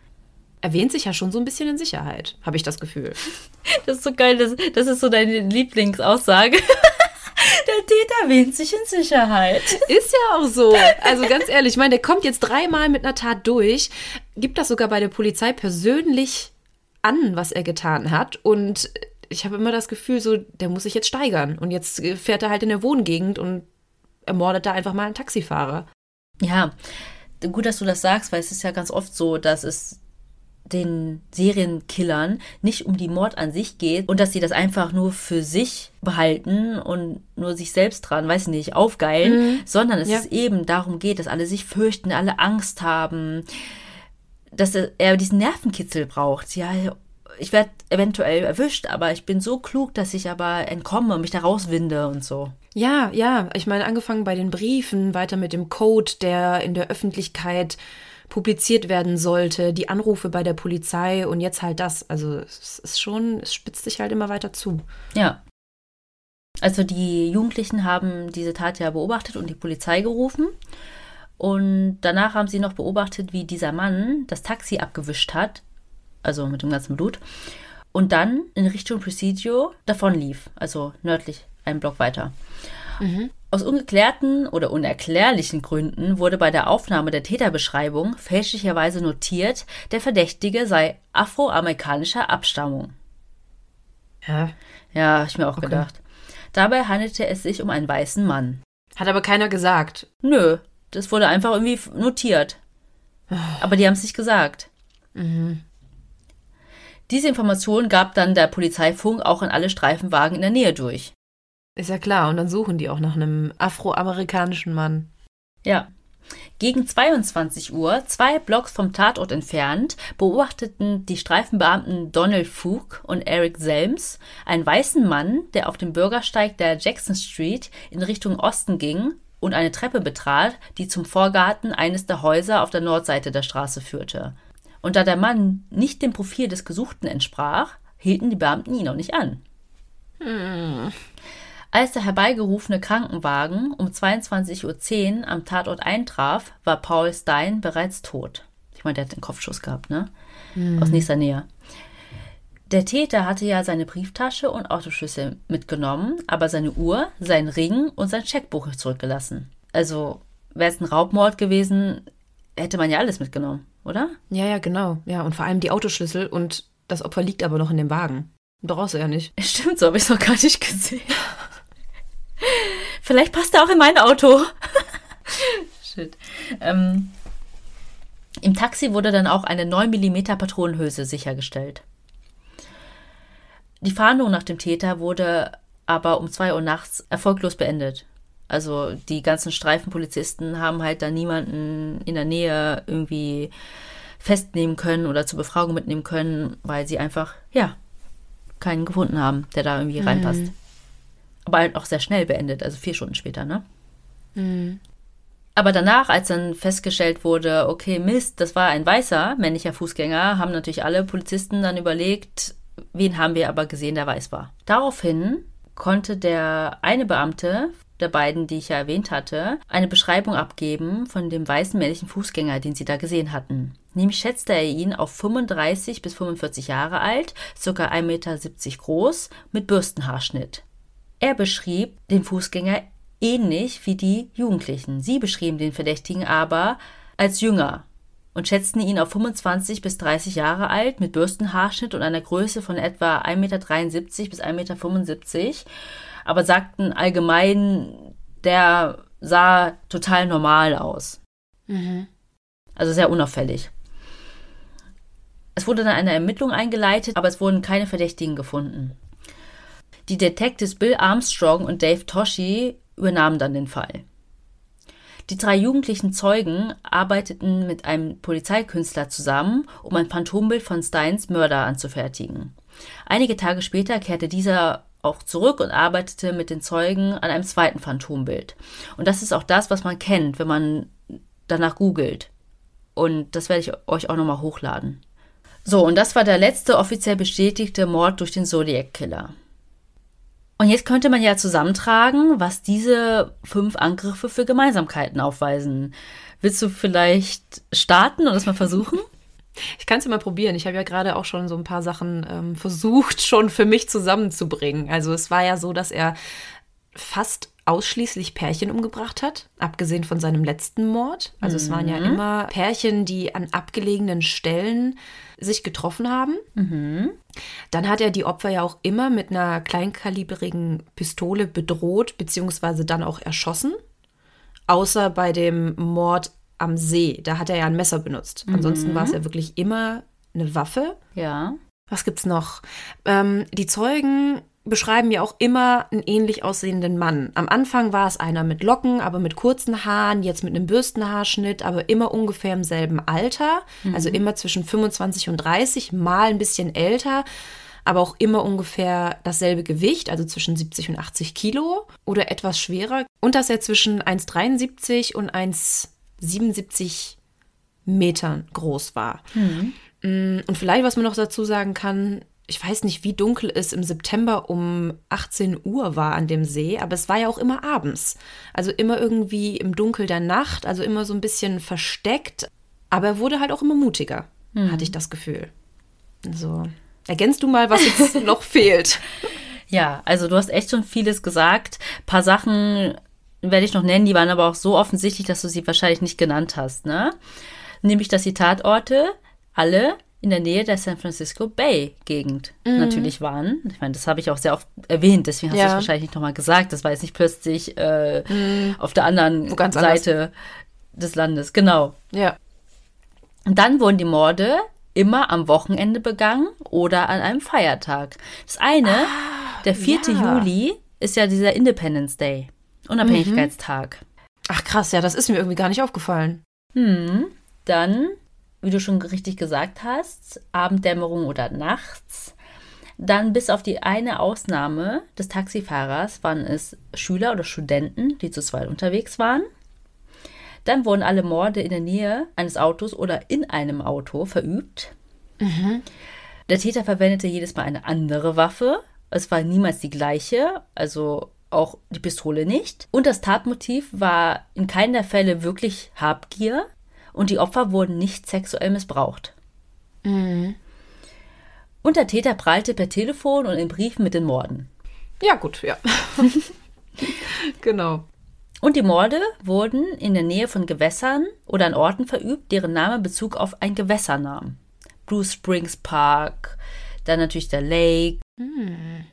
Speaker 1: Er wähnt sich ja schon so ein bisschen in Sicherheit, habe ich das Gefühl.
Speaker 2: Das ist so geil, das, das ist so deine Lieblingsaussage. Der Täter wähnt sich in Sicherheit.
Speaker 1: Ist ja auch so. Also ganz ehrlich, ich meine, der kommt jetzt dreimal mit einer Tat durch, gibt das sogar bei der Polizei persönlich an, was er getan hat. Und ich habe immer das Gefühl, so, der muss sich jetzt steigern. Und jetzt fährt er halt in der Wohngegend und ermordet da einfach mal einen Taxifahrer.
Speaker 2: Ja, gut, dass du das sagst, weil es ist ja ganz oft so, dass es den Serienkillern nicht um die Mord an sich geht und dass sie das einfach nur für sich behalten und nur sich selbst dran, weiß nicht, aufgeilen, sondern es
Speaker 1: Ja.
Speaker 2: eben darum geht, dass alle sich fürchten, alle Angst haben, dass er- er diesen Nervenkitzel braucht. Ja, ich werde eventuell erwischt, aber ich bin so klug, dass ich aber entkomme und mich da rauswinde und so.
Speaker 1: Ja, ja. Ich meine, angefangen bei den Briefen, weiter mit dem Code, der in der Öffentlichkeit publiziert werden sollte, die Anrufe bei der Polizei und jetzt halt das. Also es ist schon, es spitzt sich halt immer weiter zu.
Speaker 2: Ja. Also die Jugendlichen haben diese Tat ja beobachtet und die Polizei gerufen. Und danach haben sie noch beobachtet, wie dieser Mann das Taxi abgewischt hat, also mit dem ganzen Blut, und dann in Richtung Presidio davon lief, also nördlich einen Block weiter. Aus ungeklärten oder unerklärlichen Gründen wurde bei der Aufnahme der Täterbeschreibung fälschlicherweise notiert, der Verdächtige sei afroamerikanischer Abstammung.
Speaker 1: Ja.
Speaker 2: Ja, hab ich mir auch gedacht. Dabei handelte es sich um einen weißen Mann.
Speaker 1: Hat aber keiner gesagt.
Speaker 2: Nö, das wurde einfach irgendwie notiert. Aber die haben es nicht gesagt. Diese Information gab dann der Polizeifunk auch an alle Streifenwagen in der Nähe durch.
Speaker 1: Ist ja klar. Und dann suchen die auch nach einem afroamerikanischen Mann.
Speaker 2: Ja. Gegen 22 Uhr, zwei Blocks vom Tatort entfernt, beobachteten die Streifenbeamten Donald Fook und Eric Selms einen weißen Mann, der auf dem Bürgersteig der Jackson Street in Richtung Osten ging und eine Treppe betrat, die zum Vorgarten eines der Häuser auf der Nordseite der Straße führte. Und da der Mann nicht dem Profil des Gesuchten entsprach, hielten die Beamten ihn auch nicht an. Als der herbeigerufene Krankenwagen um 22.10 Uhr am Tatort eintraf, war Paul Stein bereits tot. Ich meine, der hat den Kopfschuss gehabt, ne? Aus nächster Nähe. Der Täter hatte ja seine Brieftasche und Autoschlüssel mitgenommen, aber seine Uhr, sein Ring und sein Scheckbuch zurückgelassen. Also, wäre es ein Raubmord gewesen, hätte man ja alles mitgenommen, oder?
Speaker 1: Ja, ja, genau. Ja, und vor allem die Autoschlüssel und das Opfer liegt aber noch in dem Wagen. Brauchst du ja nicht.
Speaker 2: Stimmt, so habe ich es noch gar nicht gesehen. Vielleicht passt er auch in mein Auto. Shit. Ähm, Im Taxi wurde dann auch eine 9 mm Patronenhülse sichergestellt. Die Fahndung nach dem Täter wurde aber um 2 Uhr nachts erfolglos beendet. Also die ganzen Streifenpolizisten haben halt da niemanden in der Nähe irgendwie festnehmen können oder zur Befragung mitnehmen können, weil sie einfach, ja, keinen gefunden haben, der da irgendwie reinpasst. Aber halt auch sehr schnell beendet, also vier Stunden später, ne? Aber danach, als dann festgestellt wurde, okay, Mist, das war ein weißer männlicher Fußgänger, haben natürlich alle Polizisten dann überlegt, wen haben wir aber gesehen, der weiß war. Daraufhin konnte der eine Beamte der beiden, die ich ja erwähnt hatte, eine Beschreibung abgeben von dem weißen männlichen Fußgänger, den sie da gesehen hatten. Nämlich schätzte er ihn auf 35 bis 45 Jahre alt, ca. 1,70 Meter groß, mit Bürstenhaarschnitt. Er beschrieb den Fußgänger ähnlich wie die Jugendlichen. Sie beschrieben den Verdächtigen aber als jünger und schätzten ihn auf 25 bis 30 Jahre alt mit Bürstenhaarschnitt und einer Größe von etwa 1,73 Meter bis 1,75 Meter, aber sagten allgemein, der sah total normal aus. Also sehr unauffällig. Es wurde dann eine Ermittlung eingeleitet, aber es wurden keine Verdächtigen gefunden. Die Detectives Bill Armstrong und Dave Toshi übernahmen dann den Fall. Die drei jugendlichen Zeugen arbeiteten mit einem Polizeikünstler zusammen, um ein Phantombild von Steins Mörder anzufertigen. Einige Tage später kehrte dieser auch zurück und arbeitete mit den Zeugen an einem zweiten Phantombild. Und das ist auch das, was man kennt, wenn man danach googelt. Und das werde ich euch auch nochmal hochladen. So, und das war der letzte offiziell bestätigte Mord durch den Zodiac Killer. Und jetzt könnte man ja zusammentragen, was diese fünf Angriffe für Gemeinsamkeiten aufweisen. Willst du vielleicht starten und das mal versuchen?
Speaker 1: Ich kann es ja mal probieren. Ich habe ja gerade auch schon so ein paar Sachen ähm, versucht, schon für mich zusammenzubringen. Also es war ja so, dass er fast ausschließlich Pärchen umgebracht hat, abgesehen von seinem letzten Mord. Also es waren ja immer Pärchen, die an abgelegenen Stellen sich getroffen haben. Dann hat er die Opfer ja auch immer mit einer kleinkalibrigen Pistole bedroht, beziehungsweise dann auch erschossen. Außer bei dem Mord am See. Da hat er ja ein Messer benutzt. Ansonsten war es ja wirklich immer eine Waffe.
Speaker 2: Ja.
Speaker 1: Was gibt's noch? Ähm, die Zeugen beschreiben ja auch immer einen ähnlich aussehenden Mann. Am Anfang war es einer mit Locken, aber mit kurzen Haaren, jetzt mit einem Bürstenhaarschnitt, aber immer ungefähr im selben Alter. Also immer zwischen 25 und 30, mal ein bisschen älter, aber auch immer ungefähr dasselbe Gewicht, also zwischen 70 und 80 Kilo oder etwas schwerer. Und dass er zwischen 1,73 und 1,77 Metern groß war. Mm, Und vielleicht, was man noch dazu sagen kann, ich weiß nicht, wie dunkel es im September um 18 Uhr war an dem See, aber es war ja auch immer abends. Also immer irgendwie im Dunkel der Nacht, also immer so ein bisschen versteckt. Aber er wurde halt auch immer mutiger, hatte ich das Gefühl. Also, ergänzt du mal, was jetzt noch fehlt?
Speaker 2: Ja, also du hast echt schon vieles gesagt. Ein paar Sachen werde ich noch nennen, die waren aber auch so offensichtlich, dass du sie wahrscheinlich nicht genannt hast, ne? Nämlich, dass die Tatorte alle in der Nähe der San Francisco Bay Gegend natürlich waren. Ich meine, das habe ich auch sehr oft erwähnt, deswegen hast du
Speaker 1: Ja.
Speaker 2: es wahrscheinlich nicht nochmal gesagt. Das war jetzt nicht plötzlich äh, auf der anderen
Speaker 1: ganz anders.
Speaker 2: Seite des Landes. Genau.
Speaker 1: Ja.
Speaker 2: Und dann wurden die Morde immer am Wochenende begangen oder an einem Feiertag. Das eine, der 4.
Speaker 1: Ah, ja.
Speaker 2: Juli, ist ja dieser Independence Day, Unabhängigkeitstag.
Speaker 1: Ach krass, ja, das ist mir irgendwie gar nicht aufgefallen.
Speaker 2: Hm. Dann, wie du schon richtig gesagt hast, Abenddämmerung oder nachts. Dann bis auf die eine Ausnahme des Taxifahrers waren es Schüler oder Studenten, die zu zweit unterwegs waren. Dann wurden alle Morde in der Nähe eines Autos oder in einem Auto verübt. Der Täter verwendete jedes Mal eine andere Waffe. Es war niemals die gleiche, also auch die Pistole nicht. Und das Tatmotiv war in keinem der Fälle wirklich Habgier und die Opfer wurden nicht sexuell missbraucht. Und der Täter prahlte per Telefon und in Briefen mit den Morden.
Speaker 1: Ja, gut, ja. genau.
Speaker 2: Und die Morde wurden in der Nähe von Gewässern oder an Orten verübt, deren Name Bezug auf ein Gewässer nahm. Blue Springs Park, dann natürlich der Lake, Hm.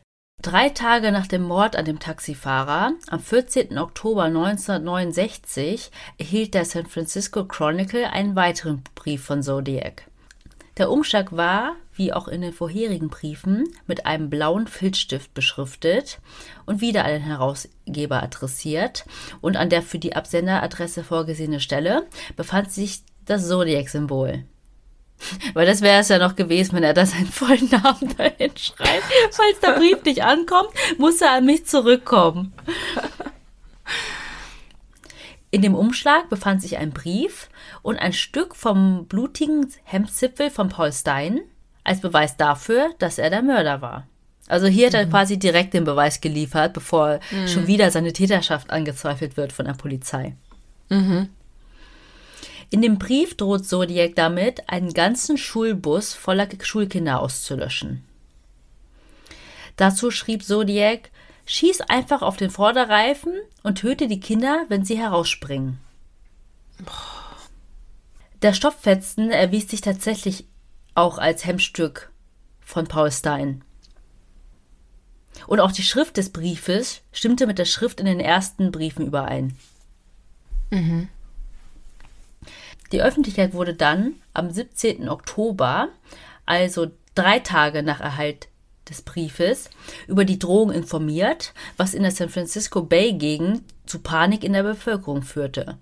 Speaker 2: Drei Tage nach dem Mord an dem Taxifahrer, am 14. Oktober 1969, erhielt der San Francisco Chronicle einen weiteren Brief von Zodiac. Der Umschlag war, wie auch in den vorherigen Briefen, mit einem blauen Filzstift beschriftet und wieder an den Herausgeber adressiert, und an der für die Absenderadresse vorgesehene Stelle befand sich das Zodiac-Symbol. Weil das wäre es ja noch gewesen, wenn er da seinen vollen Namen dahin schreibt. Falls der Brief nicht ankommt, muss er an mich zurückkommen. In dem Umschlag befand sich ein Brief und ein Stück vom blutigen Hemdzipfel von Paul Stein als Beweis dafür, dass er der Mörder war. Also hier hat er mhm. quasi direkt den Beweis geliefert, bevor mhm. schon wieder seine Täterschaft angezweifelt wird von der Polizei. Mhm. In dem Brief droht Zodiac damit, einen ganzen Schulbus voller Schulkinder auszulöschen. Dazu schrieb Zodiac, schieß einfach auf den Vorderreifen und töte die Kinder, wenn sie herausspringen. Der Stopffetzen erwies sich tatsächlich auch als Hemmstück von Paul Stein. Und auch die Schrift des Briefes stimmte mit der Schrift in den ersten Briefen überein. Mhm. Die Öffentlichkeit wurde dann am 17. Oktober, also drei Tage nach Erhalt des Briefes, über die Drohung informiert, was in der San Francisco Bay-Gegend zu Panik in der Bevölkerung führte.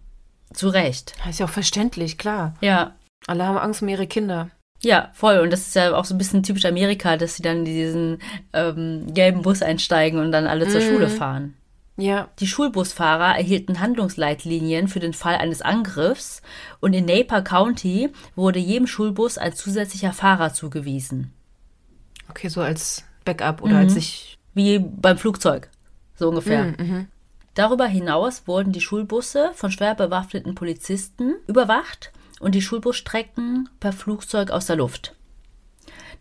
Speaker 2: Zu Recht.
Speaker 1: Das ist ja auch verständlich, klar.
Speaker 2: Ja.
Speaker 1: Alle haben Angst um ihre Kinder.
Speaker 2: Ja, voll. Und das ist ja auch so ein bisschen typisch Amerika, dass sie dann in diesen ähm, gelben Bus einsteigen und dann alle zur mhm. Schule fahren.
Speaker 1: Ja.
Speaker 2: Die Schulbusfahrer erhielten Handlungsleitlinien für den Fall eines Angriffs und in Napa County wurde jedem Schulbus ein zusätzlicher Fahrer zugewiesen.
Speaker 1: Okay, so als Backup oder mhm. als sich.
Speaker 2: Wie beim Flugzeug, so ungefähr. Mhm, mhm. Darüber hinaus wurden die Schulbusse von schwer bewaffneten Polizisten überwacht und die Schulbusstrecken per Flugzeug aus der Luft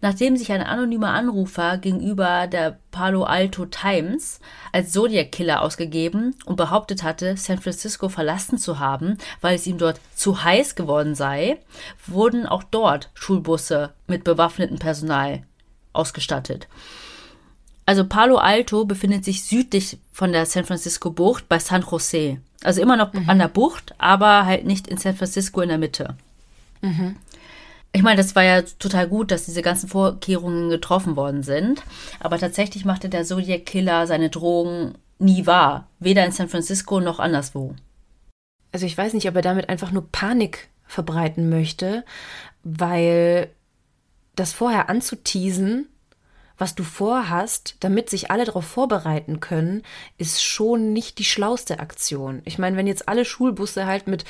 Speaker 2: nachdem sich ein anonymer Anrufer gegenüber der Palo Alto Times als Zodiac Killer ausgegeben und behauptet hatte, San Francisco verlassen zu haben, weil es ihm dort zu heiß geworden sei, wurden auch dort Schulbusse mit bewaffnetem Personal ausgestattet. Also Palo Alto befindet sich südlich von der San Francisco Bucht bei San Jose. Also immer noch mhm. an der Bucht, aber halt nicht in San Francisco in der Mitte. Mhm. Ich meine, das war ja total gut, dass diese ganzen Vorkehrungen getroffen worden sind. Aber tatsächlich machte der Zodiac Killer seine Drohungen nie wahr. Weder in San Francisco noch anderswo.
Speaker 1: Also ich weiß nicht, ob er damit einfach nur Panik verbreiten möchte, weil das vorher anzuteasen was du vorhast, damit sich alle darauf vorbereiten können, ist schon nicht die schlauste Aktion. Ich meine, wenn jetzt alle Schulbusse halt mit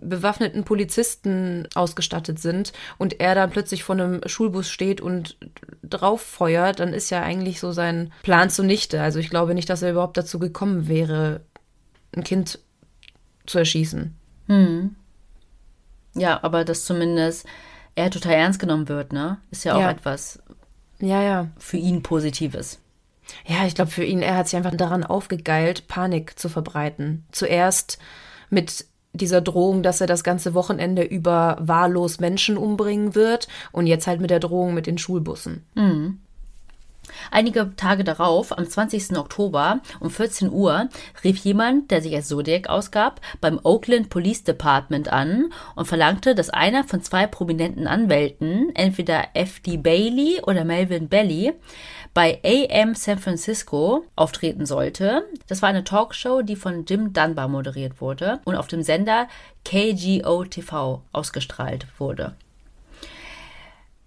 Speaker 1: bewaffneten Polizisten ausgestattet sind und er dann plötzlich vor einem Schulbus steht und drauf feuert, dann ist ja eigentlich so sein Plan zunichte. Also ich glaube nicht, dass er überhaupt dazu gekommen wäre, ein Kind zu erschießen.
Speaker 2: Hm. Ja, aber dass zumindest er total ernst genommen wird, ne? Ist ja auch ja. etwas,
Speaker 1: ja, ja.
Speaker 2: Für ihn Positives.
Speaker 1: Ja, ich glaube, für ihn, er hat sich einfach daran aufgegeilt, Panik zu verbreiten. Zuerst mit dieser Drohung, dass er das ganze Wochenende über wahllos Menschen umbringen wird und jetzt halt mit der Drohung mit den Schulbussen.
Speaker 2: Mhm. Einige Tage darauf, am 20. Oktober um 14 Uhr, rief jemand, der sich als Zodiac ausgab, beim Oakland Police Department an und verlangte, dass einer von zwei prominenten Anwälten, entweder F.D. Bailey oder Melvin Belly, bei AM San Francisco auftreten sollte. Das war eine Talkshow, die von Jim Dunbar moderiert wurde und auf dem Sender KGO TV ausgestrahlt wurde.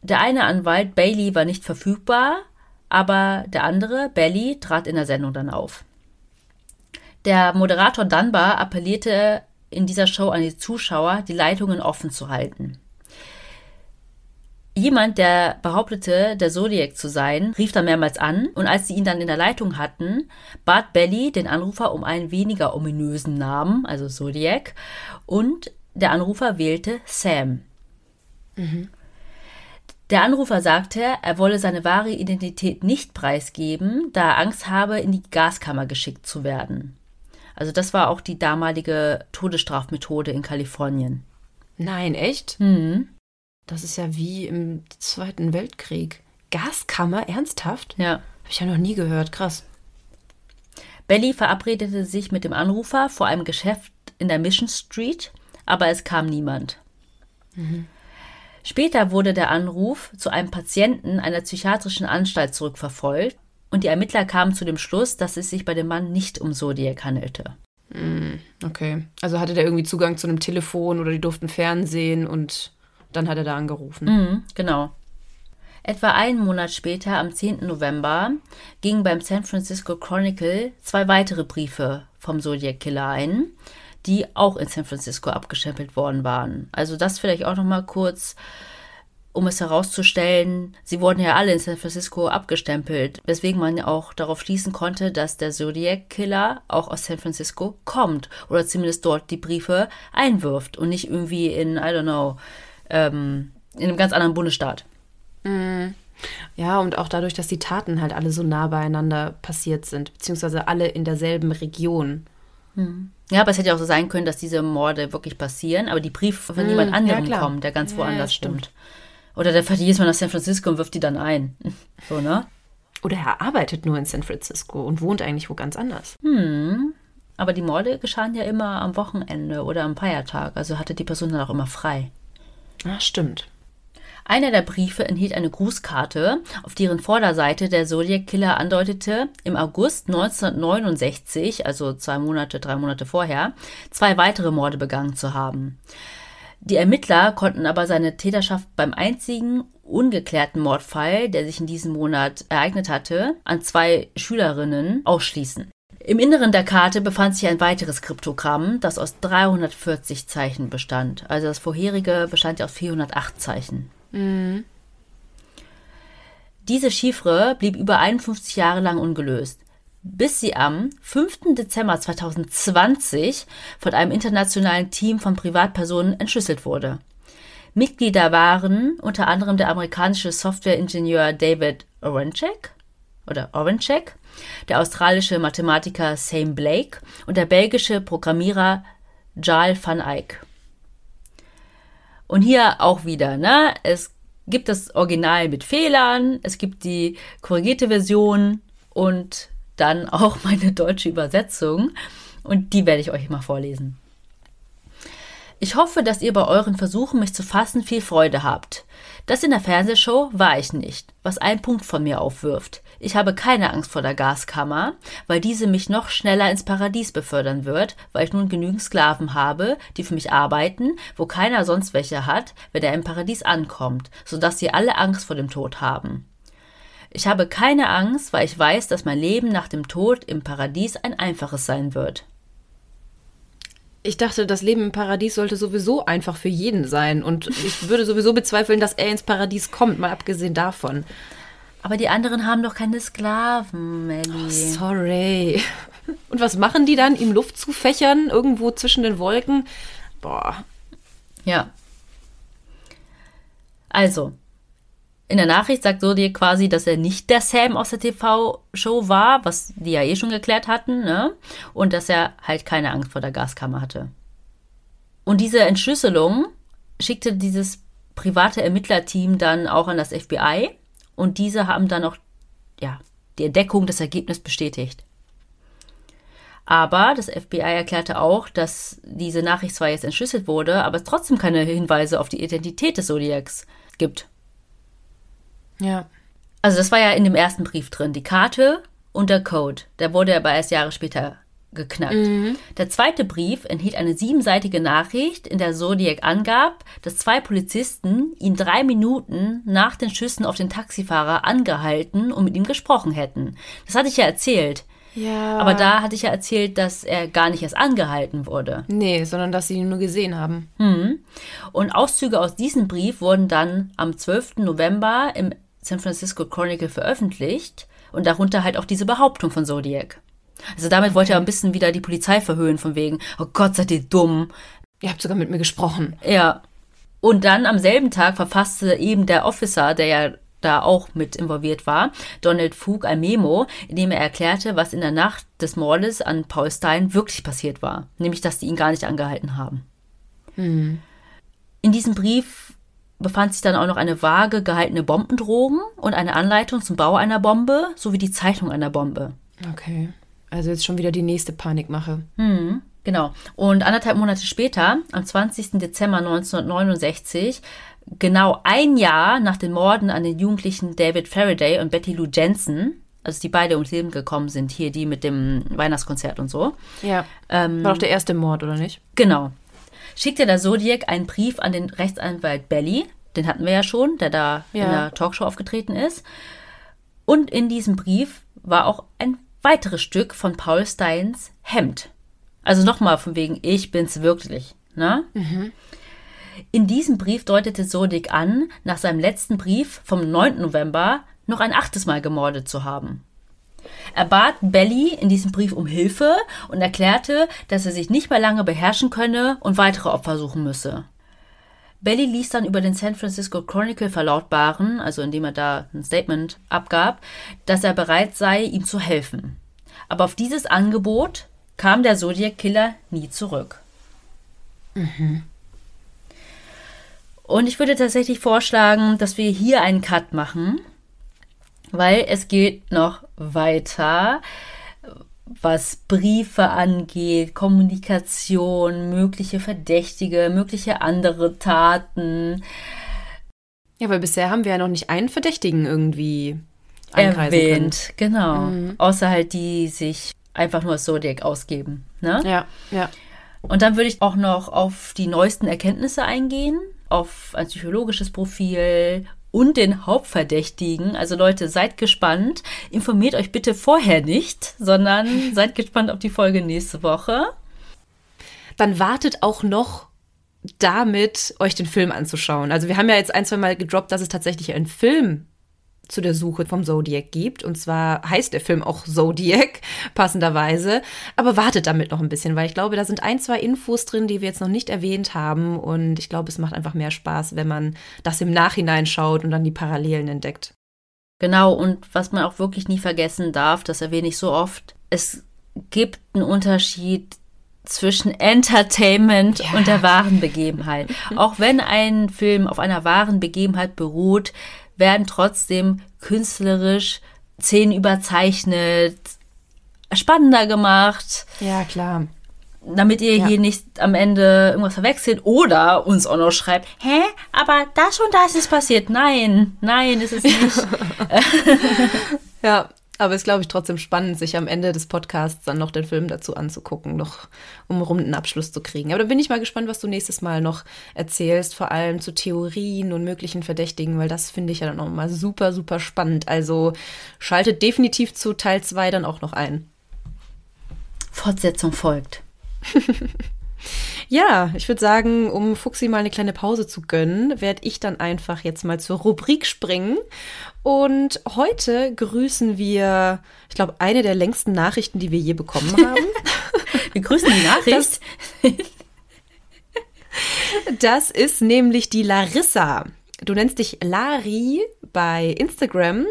Speaker 2: Der eine Anwalt, Bailey, war nicht verfügbar, aber der andere, Belly, trat in der Sendung dann auf. Der Moderator Dunbar appellierte in dieser Show an die Zuschauer, die Leitungen offen zu halten. Jemand, der behauptete, der Zodiac zu sein, rief dann mehrmals an und als sie ihn dann in der Leitung hatten, bat Belly den Anrufer um einen weniger ominösen Namen, also Zodiac, und der Anrufer wählte Sam. Mhm. Der Anrufer sagte, er wolle seine wahre Identität nicht preisgeben, da er Angst habe, in die Gaskammer geschickt zu werden. Also das war auch die damalige Todesstrafmethode in Kalifornien.
Speaker 1: Nein, echt?
Speaker 2: Mhm.
Speaker 1: Das ist ja wie im Zweiten Weltkrieg. Gaskammer? Ernsthaft?
Speaker 2: Ja.
Speaker 1: Habe ich ja noch nie gehört. Krass.
Speaker 2: Belly verabredete sich mit dem Anrufer vor einem Geschäft in der Mission Street, aber es kam niemand. Später wurde der Anruf zu einem Patienten einer psychiatrischen Anstalt zurückverfolgt und die Ermittler kamen zu dem Schluss, dass es sich bei dem Mann nicht um Zodiac handelte.
Speaker 1: Okay. Also hatte der irgendwie Zugang zu einem Telefon oder die durften Fernsehen und dann hat er da angerufen.
Speaker 2: Mhm, genau. Etwa einen Monat später, am 10. November, gingen beim San Francisco Chronicle zwei weitere Briefe vom Zodiac Killer ein, die auch in San Francisco abgestempelt worden waren. Also das vielleicht auch noch mal kurz, um es herauszustellen. Sie wurden ja alle in San Francisco abgestempelt, weswegen man ja auch darauf schließen konnte, dass der Zodiac Killer auch aus San Francisco kommt oder zumindest dort die Briefe einwirft und nicht irgendwie in, I don't know, ähm, in einem ganz anderen Bundesstaat.
Speaker 1: Ja, und auch dadurch, dass die Taten halt alle so nah beieinander passiert sind, beziehungsweise alle in derselben Region.
Speaker 2: Ja, aber es hätte ja auch so sein können, dass diese Morde wirklich passieren, aber die Briefe von
Speaker 1: Mm,
Speaker 2: jemand
Speaker 1: ja,
Speaker 2: anderem
Speaker 1: klar.
Speaker 2: kommen, der ganz
Speaker 1: Ja,
Speaker 2: woanders
Speaker 1: ja, stimmt.
Speaker 2: Oder der fährt jedes Mal nach San Francisco und wirft die dann ein. So, ne?
Speaker 1: Oder er arbeitet nur in San Francisco und wohnt eigentlich wo ganz anders.
Speaker 2: Aber die Morde geschahen ja immer am Wochenende oder am Feiertag, also hatte die Person dann auch immer frei.
Speaker 1: Ah, stimmt.
Speaker 2: Einer der Briefe enthielt eine Grußkarte, auf deren Vorderseite der Zodiac Killer andeutete, im August 1969, also zwei Monate, drei Monate vorher, zwei weitere Morde begangen zu haben. Die Ermittler konnten aber seine Täterschaft beim einzigen ungeklärten Mordfall, der sich in diesem Monat ereignet hatte, an zwei Schülerinnen ausschließen. Im Inneren der Karte befand sich ein weiteres Kryptogramm, das aus 340 Zeichen bestand. Also das vorherige bestand ja aus 408 Zeichen. Diese Chiffre blieb über 51 Jahre lang ungelöst, bis sie am 5. Dezember 2020 von einem internationalen Team von Privatpersonen entschlüsselt wurde. Mitglieder waren unter anderem der amerikanische Softwareingenieur David Orenchek oder Orenchek, der australische Mathematiker Sam Blake und der belgische Programmierer Jal van Eyck. Und hier auch wieder, ne? Es gibt das Original mit Fehlern, es gibt die korrigierte Version und dann auch meine deutsche Übersetzung. Und die werde ich euch mal vorlesen. Ich hoffe, dass ihr bei euren Versuchen, mich zu fassen, viel Freude habt. Das in der Fernsehshow war ich nicht, was einen Punkt von mir aufwirft. Ich habe keine Angst vor der Gaskammer, weil diese mich noch schneller ins Paradies befördern wird, weil ich nun genügend Sklaven habe, die für mich arbeiten, wo keiner sonst welche hat, wenn er im Paradies ankommt, sodass sie alle Angst vor dem Tod haben. Ich habe keine Angst, weil ich weiß, dass mein Leben nach dem Tod im Paradies ein einfaches sein wird.
Speaker 1: Ich dachte, das Leben im Paradies sollte sowieso einfach für jeden sein. Und ich würde sowieso bezweifeln, dass er ins Paradies kommt, mal abgesehen davon.
Speaker 2: Aber die anderen haben doch keine Sklaven, Melly.
Speaker 1: Sorry. Und was machen die dann? Ihm Luft zu fächern, irgendwo zwischen den Wolken? Boah.
Speaker 2: Ja. Also, in der Nachricht sagt Zodiac quasi, dass er nicht der Sam aus der TV-Show war, was die ja eh schon geklärt hatten, ne? Und dass er halt keine Angst vor der Gaskammer hatte. Und diese Entschlüsselung schickte dieses private Ermittlerteam dann auch an das FBI und diese haben dann auch, ja, die Entdeckung des Ergebnisses bestätigt. Aber das FBI erklärte auch, dass diese Nachricht zwar jetzt entschlüsselt wurde, aber es trotzdem keine Hinweise auf die Identität des Zodiacs gibt.
Speaker 1: Ja.
Speaker 2: Also das war ja in dem ersten Brief drin, die Karte und der Code. Der wurde aber erst Jahre später geknackt. Der zweite Brief enthielt eine siebenseitige Nachricht, in der Zodiac angab, dass zwei Polizisten ihn drei Minuten nach den Schüssen auf den Taxifahrer angehalten und mit ihm gesprochen hätten. Das hatte ich ja erzählt.
Speaker 1: Ja.
Speaker 2: Aber da hatte ich ja erzählt, dass er gar nicht erst angehalten wurde.
Speaker 1: Nee, sondern dass sie ihn nur gesehen haben.
Speaker 2: Und Auszüge aus diesem Brief wurden dann am 12. November im San Francisco Chronicle veröffentlicht und darunter halt auch diese Behauptung von Zodiac. Also damit wollte er ein bisschen wieder die Polizei verhöhnen, von wegen, oh Gott, seid ihr dumm.
Speaker 1: Ihr habt sogar mit mir gesprochen.
Speaker 2: Ja. Und dann am selben Tag verfasste eben der Officer, der ja da auch mit involviert war, Donald Fug ein Memo, in dem er erklärte, was in der Nacht des Mordes an Paul Stein wirklich passiert war. Nämlich, dass die ihn gar nicht angehalten haben. In diesem Brief befand sich dann auch noch eine vage gehaltene Bombendrohung und eine Anleitung zum Bau einer Bombe sowie die Zeichnung einer Bombe.
Speaker 1: Okay. Also jetzt schon wieder die nächste Panikmache.
Speaker 2: Hm, genau. Und anderthalb Monate später, am 20. Dezember 1969, genau ein Jahr nach den Morden an den Jugendlichen David Faraday und Betty Lou Jensen, also die beide ums Leben gekommen sind, hier die mit dem Weihnachtskonzert und so.
Speaker 1: Ja.
Speaker 2: Ähm,
Speaker 1: War doch der erste Mord, oder nicht?
Speaker 2: Genau. Schickte der Zodiac einen Brief an den Rechtsanwalt Belly, den hatten wir ja schon, der da
Speaker 1: Ja.
Speaker 2: in der Talkshow aufgetreten ist. Und in diesem Brief war auch ein weiteres Stück von Paul Steins Hemd. Also nochmal von wegen, ich bin's wirklich. Ne? In diesem Brief deutete Zodiac an, nach seinem letzten Brief vom 9. November noch ein achtes Mal gemordet zu haben. Er bat Belly in diesem Brief um Hilfe und erklärte, dass er sich nicht mehr lange beherrschen könne und weitere Opfer suchen müsse. Belly ließ dann über den San Francisco Chronicle verlautbaren, also indem er da ein Statement abgab, dass er bereit sei, ihm zu helfen. Aber auf dieses Angebot kam der Zodiac Killer nie zurück. Und ich würde tatsächlich vorschlagen, dass wir hier einen Cut machen, weil es geht noch weiter, was Briefe angeht, Kommunikation, mögliche Verdächtige, mögliche andere Taten
Speaker 1: Ja, weil bisher haben wir ja noch nicht einen Verdächtigen irgendwie einkreisen können.
Speaker 2: erwähnt. Genau. Außer halt die sich einfach nur als Zodiac ausgeben. Ne?
Speaker 1: Ja, ja.
Speaker 2: Und dann würde ich auch noch auf die neuesten Erkenntnisse eingehen, auf ein psychologisches Profil und den Hauptverdächtigen. Also Leute, seid gespannt. Informiert euch bitte vorher nicht, sondern seid gespannt auf die Folge nächste Woche.
Speaker 1: Dann wartet auch noch damit, euch den Film anzuschauen. Also wir haben ja jetzt ein, zwei Mal gedroppt, dass es tatsächlich einen Film zu der Suche vom Zodiac gibt. Und zwar heißt der Film auch Zodiac, passenderweise. Aber wartet damit noch ein bisschen, weil ich glaube, da sind ein, zwei Infos drin, die wir jetzt noch nicht erwähnt haben. Und ich glaube, es macht einfach mehr Spaß, wenn man das im Nachhinein schaut und dann die Parallelen entdeckt.
Speaker 2: Genau, und was man auch wirklich nie vergessen darf, das erwähne ich so oft, es gibt einen Unterschied zwischen Entertainment
Speaker 1: Ja.
Speaker 2: und der wahren Begebenheit. Auch wenn ein Film auf einer wahren Begebenheit beruht, werden trotzdem künstlerisch Szenen überzeichnet, spannender gemacht,
Speaker 1: Ja, klar.
Speaker 2: damit ihr
Speaker 1: Ja.
Speaker 2: hier nicht am Ende irgendwas verwechselt oder uns auch noch schreibt, hä, aber das und das ist passiert. Nein, nein, ist es nicht.
Speaker 1: Ja, aber es ist, glaube ich, trotzdem spannend, sich am Ende des Podcasts dann noch den Film dazu anzugucken, noch um einen runden Abschluss zu kriegen. Aber da bin ich mal gespannt, was du nächstes Mal noch erzählst, vor allem zu Theorien und möglichen Verdächtigen, weil das finde ich ja dann auch mal super, super spannend. Also schaltet definitiv zu Teil 2 dann auch noch ein.
Speaker 2: Fortsetzung folgt.
Speaker 1: Ja, ich würde sagen, um Fuxi mal eine kleine Pause zu gönnen, werde ich dann einfach jetzt mal zur Rubrik springen. Und heute grüßen wir, ich glaube, eine der längsten Nachrichten, die wir je bekommen haben.
Speaker 2: Wir grüßen die Nachricht.
Speaker 1: Das ist nämlich die Larissa. Du nennst dich Lari bei Instagram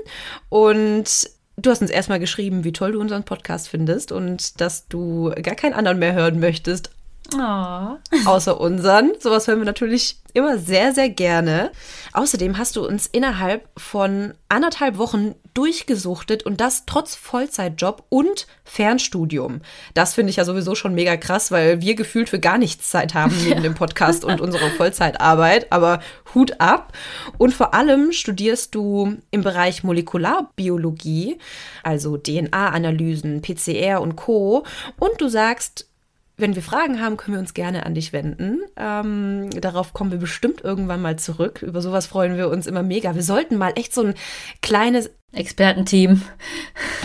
Speaker 1: und du hast uns erstmal geschrieben, wie toll du unseren Podcast findest und dass du gar keinen anderen mehr hören möchtest,
Speaker 2: Oh.
Speaker 1: außer unseren. Sowas hören wir natürlich immer sehr, sehr gerne. Außerdem hast du uns innerhalb von anderthalb Wochen durchgesuchtet und das trotz Vollzeitjob und Fernstudium. Das finde ich ja sowieso schon mega krass, weil wir gefühlt für gar nichts Zeit haben neben dem Podcast und unserer Vollzeitarbeit. Aber Hut ab. Und vor allem studierst du im Bereich Molekularbiologie, also DNA-Analysen, PCR und Co. Und du sagst, wenn wir Fragen haben, können wir uns gerne an dich wenden. Ähm, darauf kommen wir bestimmt irgendwann mal zurück. Über sowas freuen wir uns immer mega. Wir sollten mal echt so ein kleines,
Speaker 2: Expertenteam.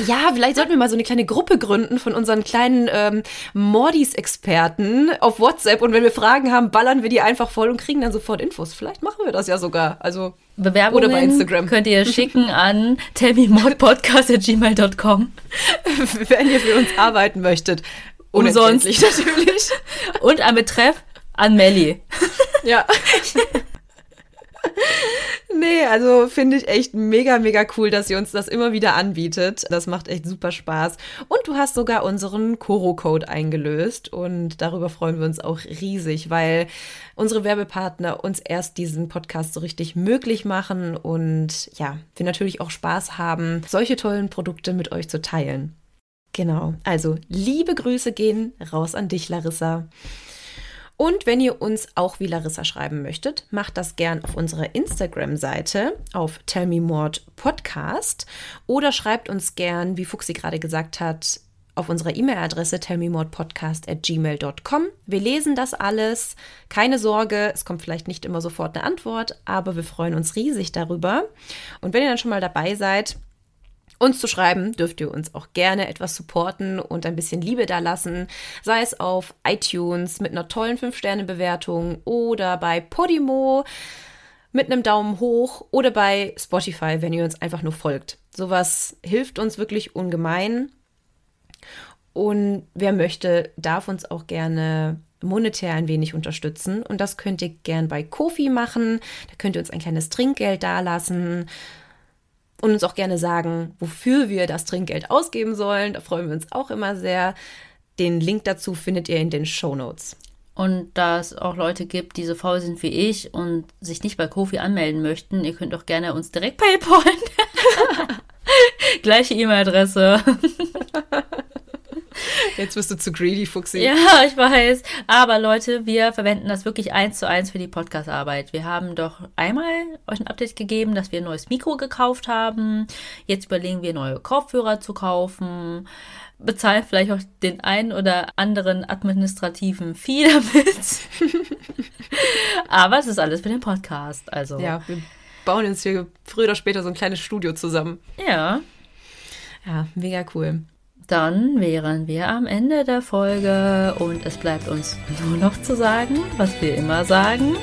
Speaker 1: ja, vielleicht sollten wir mal so eine kleine Gruppe gründen von unseren kleinen ähm, Mordis-Experten auf WhatsApp. Und wenn wir Fragen haben, ballern wir die einfach voll und kriegen dann sofort Infos. Vielleicht machen wir das ja sogar. Also
Speaker 2: Bewerbungen
Speaker 1: Oder bei Instagram.
Speaker 2: könnt ihr schicken an tellmemodpodcast.gmail.com
Speaker 1: wenn ihr für uns arbeiten möchtet.
Speaker 2: Umsonst.
Speaker 1: Natürlich.
Speaker 2: und ein Betreff an Melli.
Speaker 1: Ja. nee, Nee, also finde ich echt mega, mega cool, dass ihr uns das immer wieder anbietet. Das macht echt super Spaß. Und du hast sogar unseren Koro-Code eingelöst und darüber freuen wir uns auch riesig, weil unsere Werbepartner uns erst diesen Podcast so richtig möglich machen und ja, wir natürlich auch Spaß haben, solche tollen Produkte mit euch zu teilen. Genau, also liebe Grüße gehen raus an dich, Larissa. Und wenn ihr uns auch wie Larissa schreiben möchtet, macht das gern auf unserer Instagram-Seite auf Tell Me More Podcast oder schreibt uns gern, wie Fuxi gerade gesagt hat, auf unserer E-Mail-Adresse tellmemordpodcast@gmail.com. Wir lesen das alles. Keine Sorge, es kommt vielleicht nicht immer sofort eine Antwort, aber wir freuen uns riesig darüber. Und wenn ihr dann schon mal dabei seid, uns zu schreiben, dürft ihr uns auch gerne etwas supporten und ein bisschen Liebe da lassen, sei es auf iTunes mit einer tollen 5-Sterne-Bewertung oder bei Podimo mit einem Daumen hoch oder bei Spotify, wenn ihr uns einfach nur folgt. Sowas hilft uns wirklich ungemein. Und wer möchte, darf uns auch gerne monetär ein wenig unterstützen. Und das könnt ihr gern bei Kofi machen. Da könnt ihr uns ein kleines Trinkgeld dalassen und uns auch gerne sagen, wofür wir das Trinkgeld ausgeben sollen. Da freuen wir uns auch immer sehr. Den Link dazu findet ihr in den Show Notes.
Speaker 2: Und da es auch Leute gibt, die so faul sind wie ich und sich nicht bei Kofi anmelden möchten, ihr könnt auch gerne uns direkt paypalen. Gleiche E-Mail-Adresse.
Speaker 1: Jetzt bist du zu greedy, Fuchsi.
Speaker 2: Ja, ich weiß. Aber Leute, wir verwenden das wirklich eins zu eins für die Podcast-Arbeit. Wir haben doch einmal euch ein Update gegeben, dass wir ein neues Mikro gekauft haben. Jetzt überlegen wir, neue Kopfhörer zu kaufen. Bezahlen vielleicht auch den einen oder anderen administrativen Fee damit. Aber es ist alles für den Podcast. Also.
Speaker 1: Ja, wir bauen uns hier früher oder später so ein kleines Studio zusammen.
Speaker 2: Ja.
Speaker 1: Ja, mega cool.
Speaker 2: Dann wären wir am Ende der Folge und es bleibt uns nur noch zu sagen, was wir immer sagen.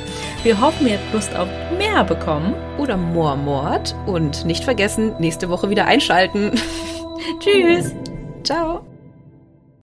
Speaker 2: Wir hoffen, ihr habt Lust auf mehr bekommen.
Speaker 1: Oder Moormord. Und nicht vergessen, nächste Woche wieder einschalten.
Speaker 2: Tschüss.
Speaker 1: Ciao.